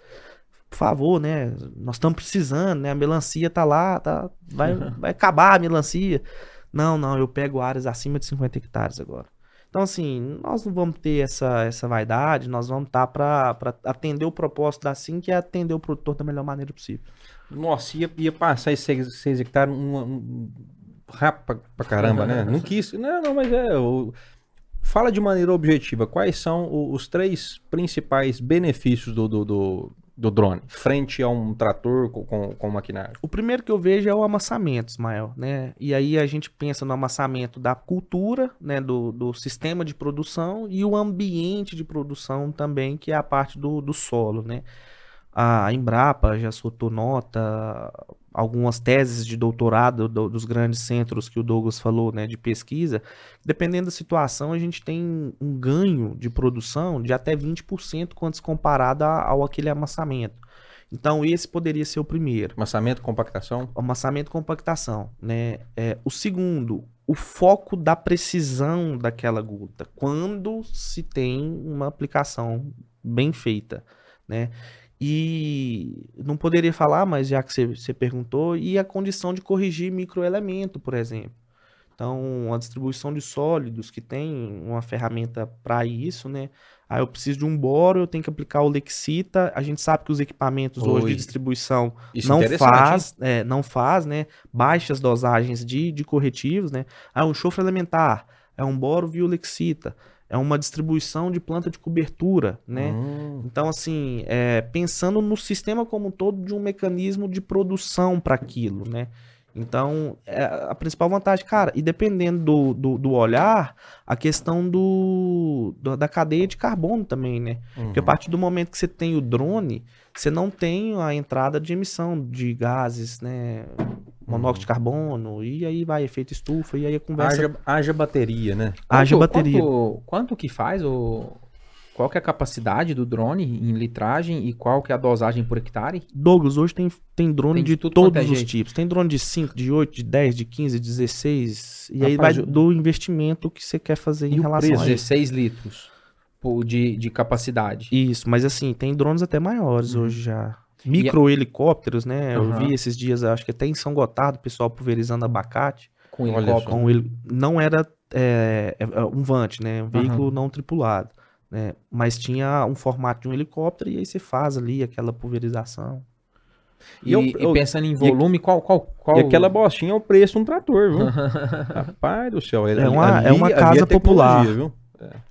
Por favor, né, nós estamos precisando, né, a melancia tá lá, tá, vai, vai acabar a melancia. Não, não, eu pego áreas acima de 50 hectares agora. Então, assim, nós não vamos ter essa, essa vaidade, nós vamos estar para atender o propósito da SIM, que é atender o produtor da melhor maneira possível. Nossa, ia, ia passar esses 6 hectares um, um, rápido pra, pra caramba, né? Não quis. Não, não, mas é. o- Fala de maneira objetiva, quais são os três principais benefícios do, do, do, do drone, frente a um trator com, com, com maquinário? O primeiro que eu vejo é o amassamento, Ismael, né? E aí a gente pensa no amassamento da cultura, né? Do, do sistema de produção e o ambiente de produção também, que é a parte do, do solo, né? A Embrapa já soltou nota, algumas teses de doutorado do- dos grandes centros que o Douglas falou, né, de pesquisa. Dependendo da situação, a gente tem um ganho de produção de até 20% quando se comparado ao aquele amassamento. Então, esse poderia ser o primeiro Amassamento, compactação? amassamento compactação, né? É, o segundo, o foco da precisão daquela gota quando se tem uma aplicação bem feita, né? E não poderia falar, mas já que você, você perguntou, e a condição de corrigir microelemento, por exemplo. Então, a distribuição de sólidos, que tem uma ferramenta para isso, né? Aí eu preciso de um boro, eu tenho que aplicar o Lexita. A gente sabe que os equipamentos hoje de Oi. distribuição Isso não interessante, faz, é, não faz, né? Baixas dosagens de, de corretivos, né? Ah, um enxofre elementar, é um boro via Lexita, é uma distribuição de planta de cobertura, né? Hum, Então, assim, é, pensando no sistema como um todo de um mecanismo de produção para aquilo, né? Então, é a principal vantagem, cara, e dependendo do, do, do olhar, a questão do, do- da cadeia de carbono também, né? Porque a uhum. partir do momento que você tem o drone, você não tem a entrada de emissão de gases, né? Monóxido de carbono, e aí vai efeito estufa, e aí a conversa haja, haja bateria, né? haja Quanto- bateria. Quanto, quanto que faz o... Qual que é a capacidade do drone em litragem e qual que é a dosagem por hectare? Douglas, hoje tem, tem drone Tem de de, tudo quanto todos é os tipos. Tem drone de 5, de 8, de 10, de 15, de 16. E aí Rapaz, vai eu- do investimento que você quer fazer em relação preço? a isso. 16 litros de, de capacidade. Isso, mas assim, tem drones até maiores Uhum. hoje já. Micro helicópteros, né? Eu Aham. vi esses dias, acho que até em São Gotardo, o pessoal pulverizando abacate. Com helicóptero. Com ele... Não era é, é, é, um Vant, né? Um veículo não tripulado. Né? Mas tinha um formato de um helicóptero e aí você faz ali aquela pulverização. E, E eu- e eu- pensando em volume, qual, qual, qual... E aquela bostinha é o preço de um trator, viu? Rapaz do céu. É uma- é uma casa popular. Viu?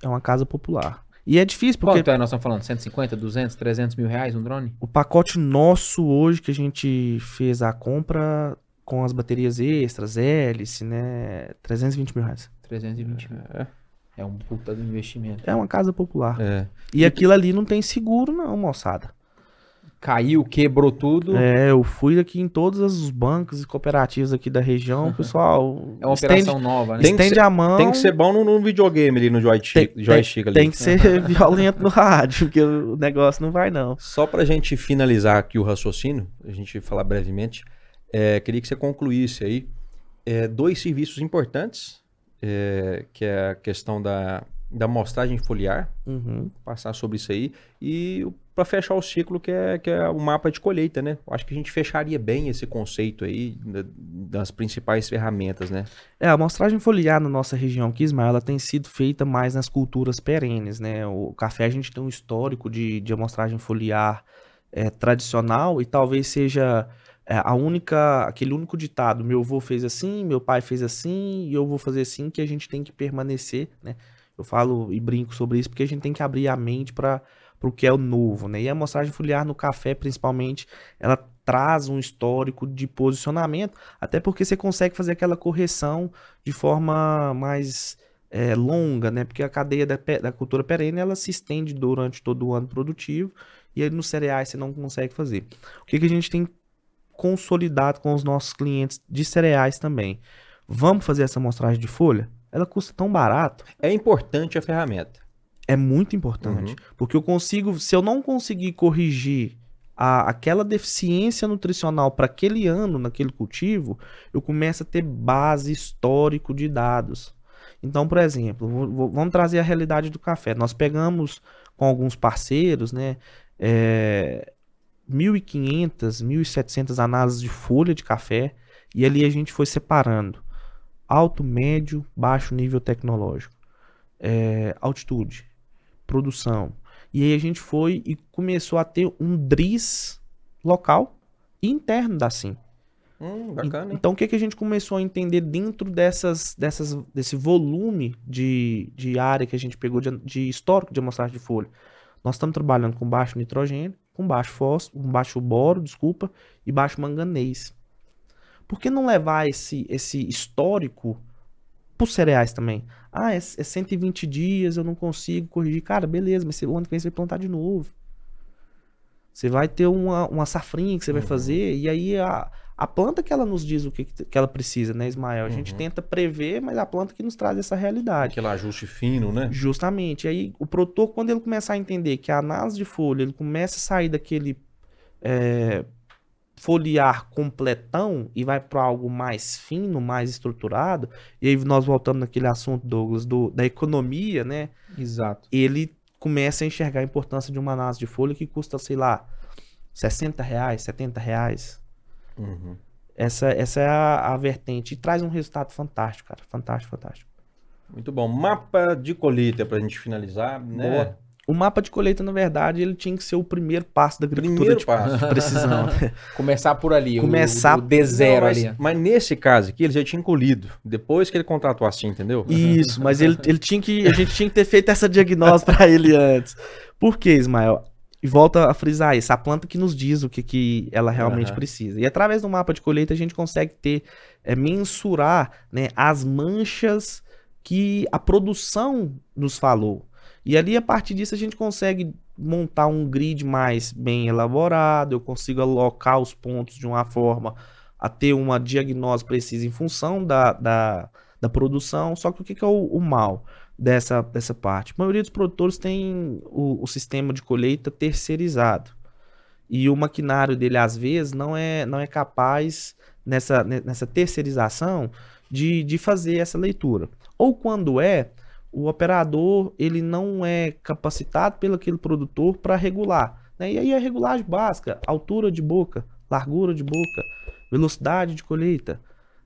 É uma casa popular. E é difícil porque Quanto é? Nós estamos falando 150, 200, 300 mil reais um drone? o pacote nosso hoje que a gente fez a compra com as baterias extras, hélice, né? 320 mil reais. 320 mil. É. É um puta do investimento. É uma casa popular. É. E aquilo ali não tem seguro, não, moçada. Caiu, quebrou tudo. É, eu fui aqui em todos os bancos e cooperativas aqui da região, pessoal. É uma estende, operação nova, né? Tem que estende ser- a mão. Tem que ser bom no, no videogame ali, no joystick, tem, joystick ali. tem que ser violento no rádio, porque o negócio não vai, não. Só pra gente finalizar aqui o raciocínio, a gente falar brevemente, é, queria que você concluísse aí é, dois serviços importantes, é, que é a questão da, da amostragem foliar, Uhum. passar sobre isso aí, e para fechar o ciclo, que é, que é o mapa de colheita, né? Acho que a gente fecharia bem esse conceito aí da- das principais ferramentas, né? É, a amostragem foliar na nossa região aqui, Ismael, ela tem sido feita mais nas culturas perenes, né? O café a gente tem um histórico de, de amostragem foliar é, tradicional e talvez seja é, a única, aquele único ditado, meu avô fez assim, meu pai fez assim e eu vou fazer assim, que a gente tem que permanecer, né? Eu falo e brinco sobre isso porque a gente tem que abrir a mente para o que é o novo, né? E a amostragem foliar no café, principalmente, ela traz um histórico de posicionamento, até porque você consegue fazer aquela correção de forma mais é, longa, né? Porque a cadeia da, da cultura perene ela se estende durante todo o ano produtivo e aí nos cereais você não consegue fazer. O que, que a gente tem consolidado com os nossos clientes de cereais também? Vamos fazer essa amostragem de folha? Ela custa tão barato. É importante a ferramenta. É muito importante. Porque eu consigo, se eu não conseguir corrigir a- aquela deficiência nutricional para aquele ano, naquele cultivo, eu começo a ter base histórico de dados. Então, por exemplo, vou- vou- vamos trazer a realidade do café. Nós pegamos com alguns parceiros, né, é, 1.500, 1.700 análises de folha de café e ali a gente foi separando alto, médio, baixo nível tecnológico, é, altitude, produção. E aí a gente foi e começou a ter um DRIS local interno da SIM. Hum, bacana? Então, o que, que a gente começou a entender dentro dessas, dessas, desse volume de, de área que a gente pegou de, de histórico de amostragem de folha? Nós estamos trabalhando com baixo nitrogênio, com baixo fósforo, com baixo boro, desculpa, e baixo manganês. Por que não levar esse, esse histórico para os cereais também? Ah, é, é 120 dias, eu não consigo corrigir. Cara, beleza, mas o ano que vem você vai plantar de novo. Você vai ter uma, uma safrinha que você vai Uhum. fazer, e aí a, a planta que ela nos diz o que, que ela precisa, né, Ismael? A gente Uhum. tenta prever, mas a planta que nos traz essa realidade. Aquele ajuste fino, né? Justamente. E aí, o produtor, quando ele começar a entender que a análise de folha, ele começa a sair daquele é, foliar completão e vai para algo mais fino, mais estruturado, e aí nós voltamos naquele assunto, Douglas, do, da economia, né? Exato. Ele começa a enxergar a importância de uma análise de folha que custa, sei lá, 60 reais, 70 reais. Uhum. Essa, essa é a, a vertente. E traz um resultado fantástico, cara. Fantástico, fantástico. Muito bom. Mapa de colheita pra gente finalizar, né? Boa. O mapa de colheita, na verdade, ele tinha que ser o primeiro passo da agricultura de, passo. de precisão. Começar por ali. o- Começar- O, D zero Não, mas, ali. mas nesse caso aqui, ele já tinha colhido. Depois que ele contratou assim, entendeu? Isso, mas ele, ele tinha que. A gente tinha que ter feito essa diagnose pra ele antes. Por que, Ismael? E volta a frisar isso, a planta que nos diz o que, que ela realmente Aham. precisa. E através do mapa de colheita a gente consegue ter, é, mensurar né, as manchas que a produção nos falou. E ali, a partir disso, a gente consegue montar um grid mais bem elaborado, eu consigo alocar os pontos de uma forma a ter uma diagnose precisa em função da, da, da produção. Só que o que, que é o, o mal dessa, dessa parte? A maioria dos produtores tem o, o sistema de colheita terceirizado. E o maquinário dele, às vezes, não é, não é capaz, nessa, ne- nessa terceirização, de, de fazer essa leitura. Ou quando é, o operador ele não é capacitado pelo aquele produtor para regular. né? E aí a regulagem básica, altura de boca, largura de boca, velocidade de colheita.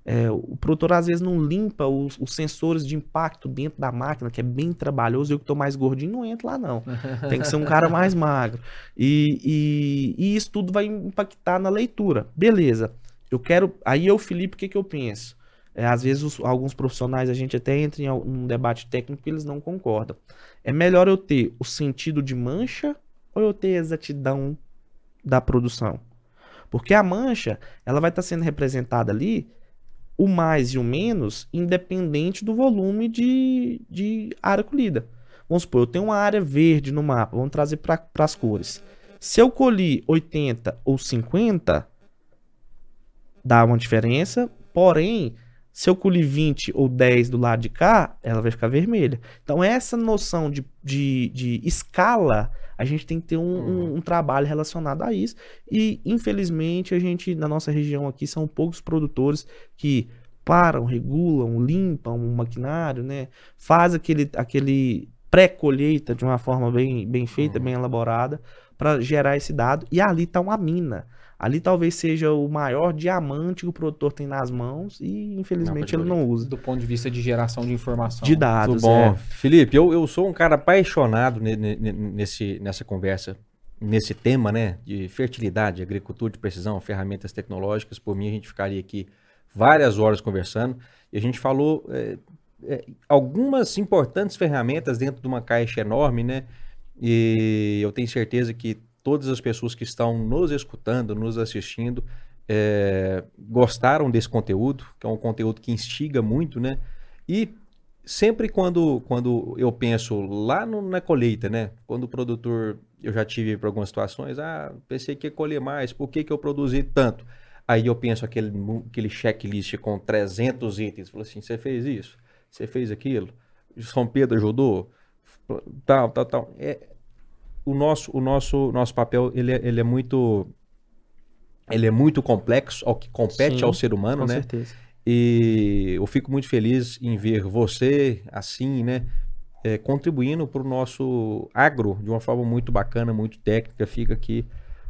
É, o produtor às vezes não limpa os, os sensores de impacto dentro da máquina, que é bem trabalhoso. Eu que estou mais gordinho não entro lá não. Tem que ser um cara mais magro. E, e, e isso tudo vai impactar na leitura. Beleza. Eu quero. Aí eu, Felipe, o que, que eu penso? É, às vezes os- alguns profissionais a gente até entra em um debate técnico que eles não concordam. É melhor eu ter o sentido de mancha ou eu ter a exatidão da produção? Porque a mancha, ela vai estar sendo representada ali, o mais e o menos, independente do volume de, de área colhida. Vamos supor, eu tenho uma área verde no mapa, vamos trazer para as cores. Se eu colhi 80 ou 50, dá uma diferença, porém, se eu colhi 20 ou 10 do lado de cá, ela vai ficar vermelha. Então, essa noção de, de, de escala, a gente tem que ter um, um- um trabalho relacionado a isso. E, infelizmente, a gente, na nossa região aqui, são poucos produtores que param, regulam, limpam o maquinário, né? Faz aquele, aquele pré-colheita de uma forma bem, bem feita, bem elaborada, para gerar esse dado. E ali está uma mina. Ali talvez seja o maior diamante que o produtor tem nas mãos e, infelizmente, Mapa ele não usa. Do ponto de vista de geração de informação. De dados, Tudo bom. é. Felipe, eu, eu sou um cara apaixonado ne- ne- ne- nesse, nessa conversa, nesse tema, né? De fertilidade, agricultura de precisão, ferramentas tecnológicas. Por mim, a gente ficaria aqui várias horas conversando. E a gente falou é, é, algumas importantes ferramentas dentro de uma caixa enorme, né? E eu tenho certeza que todas as pessoas que estão nos escutando, nos assistindo, é, gostaram desse conteúdo, que é um conteúdo que instiga muito, né? E sempre quando, quando eu penso lá no- na colheita, né? Quando o produtor, eu já tive para algumas situações, ah, pensei que ia colher mais, por que, que eu produzi tanto? Aí eu penso aquele, aquele checklist com 300 itens, falo assim, você fez isso, você fez aquilo, São Pedro ajudou, tal, tal, tal. É, o nosso, o nosso, nosso papel, ele é, ele é muito... Ele é muito complexo ao que compete Sim, ao ser humano, Com né? certeza. E eu fico muito feliz em ver você assim, né? é, contribuindo para o nosso agro de uma forma muito bacana, muito técnica. Fica aqui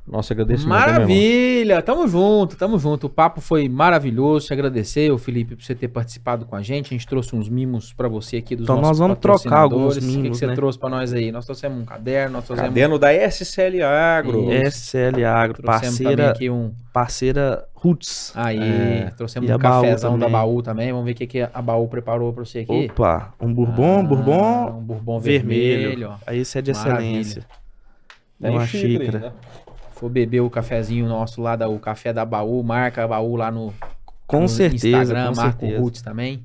nosso agradecimento. né? Maravilha! Tamo junto, tamo junto. O papo foi maravilhoso. Te agradecer, ô Felipe, por você ter participado com a gente. A gente trouxe uns mimos pra você aqui dos Então nossos nós vamos trocar alguns patrocinadores. O que que, mimos, você né? trouxe pra nós aí? Nós trouxemos um caderno, nós trouxemos, Caderno da SCL Agro. SCL Agro, trouxemos parceira, aqui um. parceira Roots. Aí, É. trouxemos E um cafezão da. Baú também. Vamos ver o que, que a Baú preparou pra você aqui. Opa, um bourbon, Ah, bourbon Um bourbon vermelho. vermelho. Aí esse é de Maravilha. excelência. Tem uma xícara xícara. ainda. For beber o cafezinho nosso lá, da, o café da Baú, marca a Baú lá no, Com no certeza, Instagram, com marca o certeza. Roots também.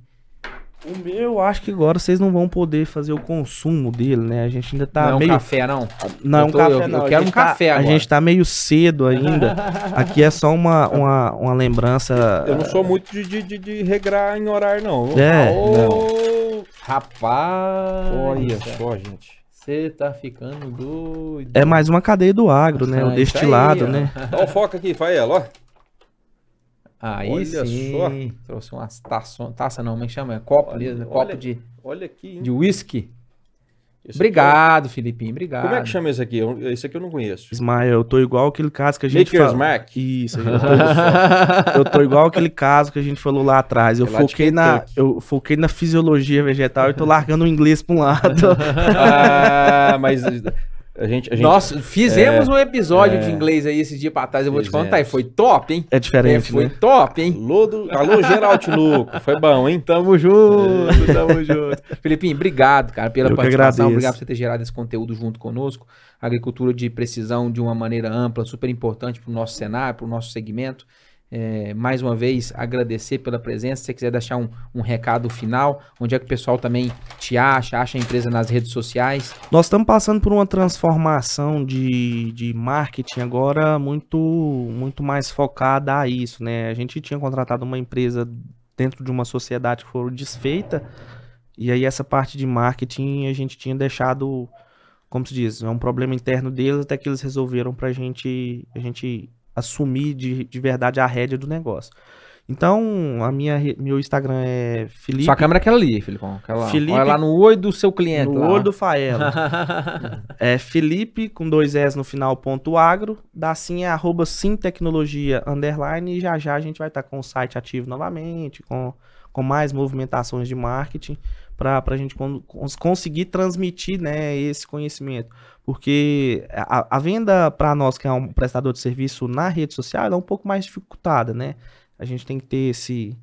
O meu, acho que agora vocês não vão poder fazer o consumo dele, né? A gente ainda tá não é um meio... café, não. Não, é Eu um café eu- eu não. a quero um tá- café A agora. gente tá meio cedo ainda. Aqui é só uma, uma, uma lembrança... Eu não sou muito de, de, de, de regrar em horário, não. É. Rapaz! Olha só, gente. Você tá ficando doido. É mais uma cadeia do agro, né? Ah, o destilado, aí, ó. né? Dá o foco aqui, Faela, ó. Aí Olha sim. só. Trouxe umas taças. Taça não, como é chama? É Copo, Olha- mesmo, olha- copo de, Olha aqui. hein? de whisky. Esse aqui Obrigado, Filipinho. é- Obrigado. Como é que chama esse aqui? Esse aqui eu não conheço. Ismael, eu tô igual aquele caso que a gente Maker's fala- Mark. Isso, eu tô, eu tô igual aquele caso que a gente falou lá atrás. Eu É foquei na, eu foquei na fisiologia vegetal e tô largando o inglês pra um lado. Ah, mas a gente. A gente Nossa, fizemos um episódio é. de inglês aí esse dia pra trás. Eu vou te Fizemos. contar. E foi top, hein? É É, diferente, foi né? top, hein? Alô, do, alô Geralt Luco. Foi bom, hein? Tamo junto, tamo junto. Felipinho, obrigado, cara, pela Eu participação. Obrigado por você ter gerado esse conteúdo junto conosco. Agricultura de precisão de uma maneira ampla, super importante para o nosso cenário, para o nosso segmento. É, mais uma vez, agradecer pela presença. Se você quiser deixar um, um recado final, onde é que o pessoal também te acha, acha a empresa nas redes sociais. Nós estamos passando por uma transformação de, de marketing agora muito, muito mais focada a isso, né? A gente tinha contratado uma empresa dentro de uma sociedade que foi desfeita, e aí essa parte de marketing a gente tinha deixado, como se diz, é um problema interno deles, até que eles resolveram pra gente, a gente assumir de, de verdade a rédea do negócio. Então, a minha, meu Instagram é Felipe, Sua câmera é aquela ali, Filipão. Aquela, Felipe- Olha lá no olho do seu cliente. no lá, olho do Faela. É Felipe com dois S no final, ponto agro. Da Sim é arroba Sim Tecnologia underline. E já já a gente vai estar com o site ativo novamente, com, com mais movimentações de marketing, para a gente con- cons- conseguir transmitir né, esse conhecimento. Porque a, a venda para nós, que é um prestador de serviço na rede social, é um pouco mais dificultada, né? A gente tem que ter esse,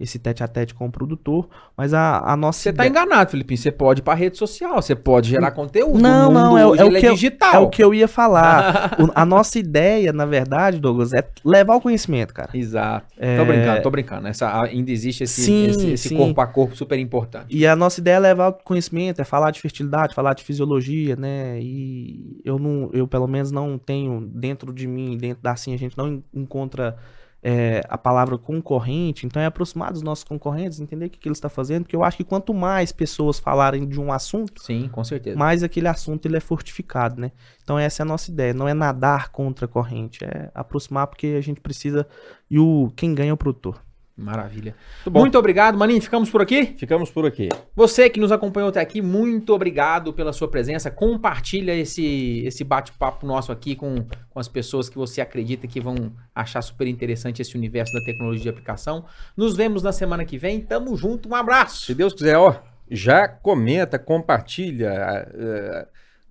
esse tete a tete com o produtor, mas a, a nossa Você tá ideia- enganado, Filipinho. Você pode ir pra rede social, você pode gerar conteúdo. Não, não, é, o- é o ele que eu, digital. é o que eu ia falar. O- a nossa ideia, na verdade, Douglas, é levar o conhecimento, cara. Exato. É, Tô brincando, tô brincando. Essa, ainda existe esse, Sim, esse, esse sim. corpo a corpo super importante. E a nossa ideia é levar o conhecimento, é falar de fertilidade, falar de fisiologia, né? E eu não, eu pelo menos não tenho dentro de mim, dentro da Sim, a gente não en- encontra é, a palavra concorrente, então é aproximar dos nossos concorrentes, entender o que, que eles estão fazendo, porque eu acho que quanto mais pessoas falarem de um assunto, Sim, com certeza. mais aquele assunto ele é fortificado, né? Então essa é a nossa ideia, não é nadar contra a corrente, é aproximar porque a gente precisa e o quem ganha é o produtor. Maravilha. Muito bom. Muito obrigado, Maninho. Ficamos por aqui. Ficamos por aqui. Você que nos acompanhou até aqui, muito obrigado pela sua presença. Compartilha esse, esse bate-papo nosso aqui com, com as pessoas que você acredita que vão achar super interessante esse universo da tecnologia de aplicação. Nos vemos na semana que vem. Tamo junto. Um abraço. Se Deus quiser, ó, já comenta, compartilha, eh,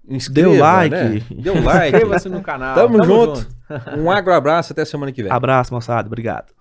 inscreva, Deu like. né? Deu like. Inscreva-se no canal. Tamo junto. Um agro abraço, até semana que vem. Abraço, moçada, obrigado.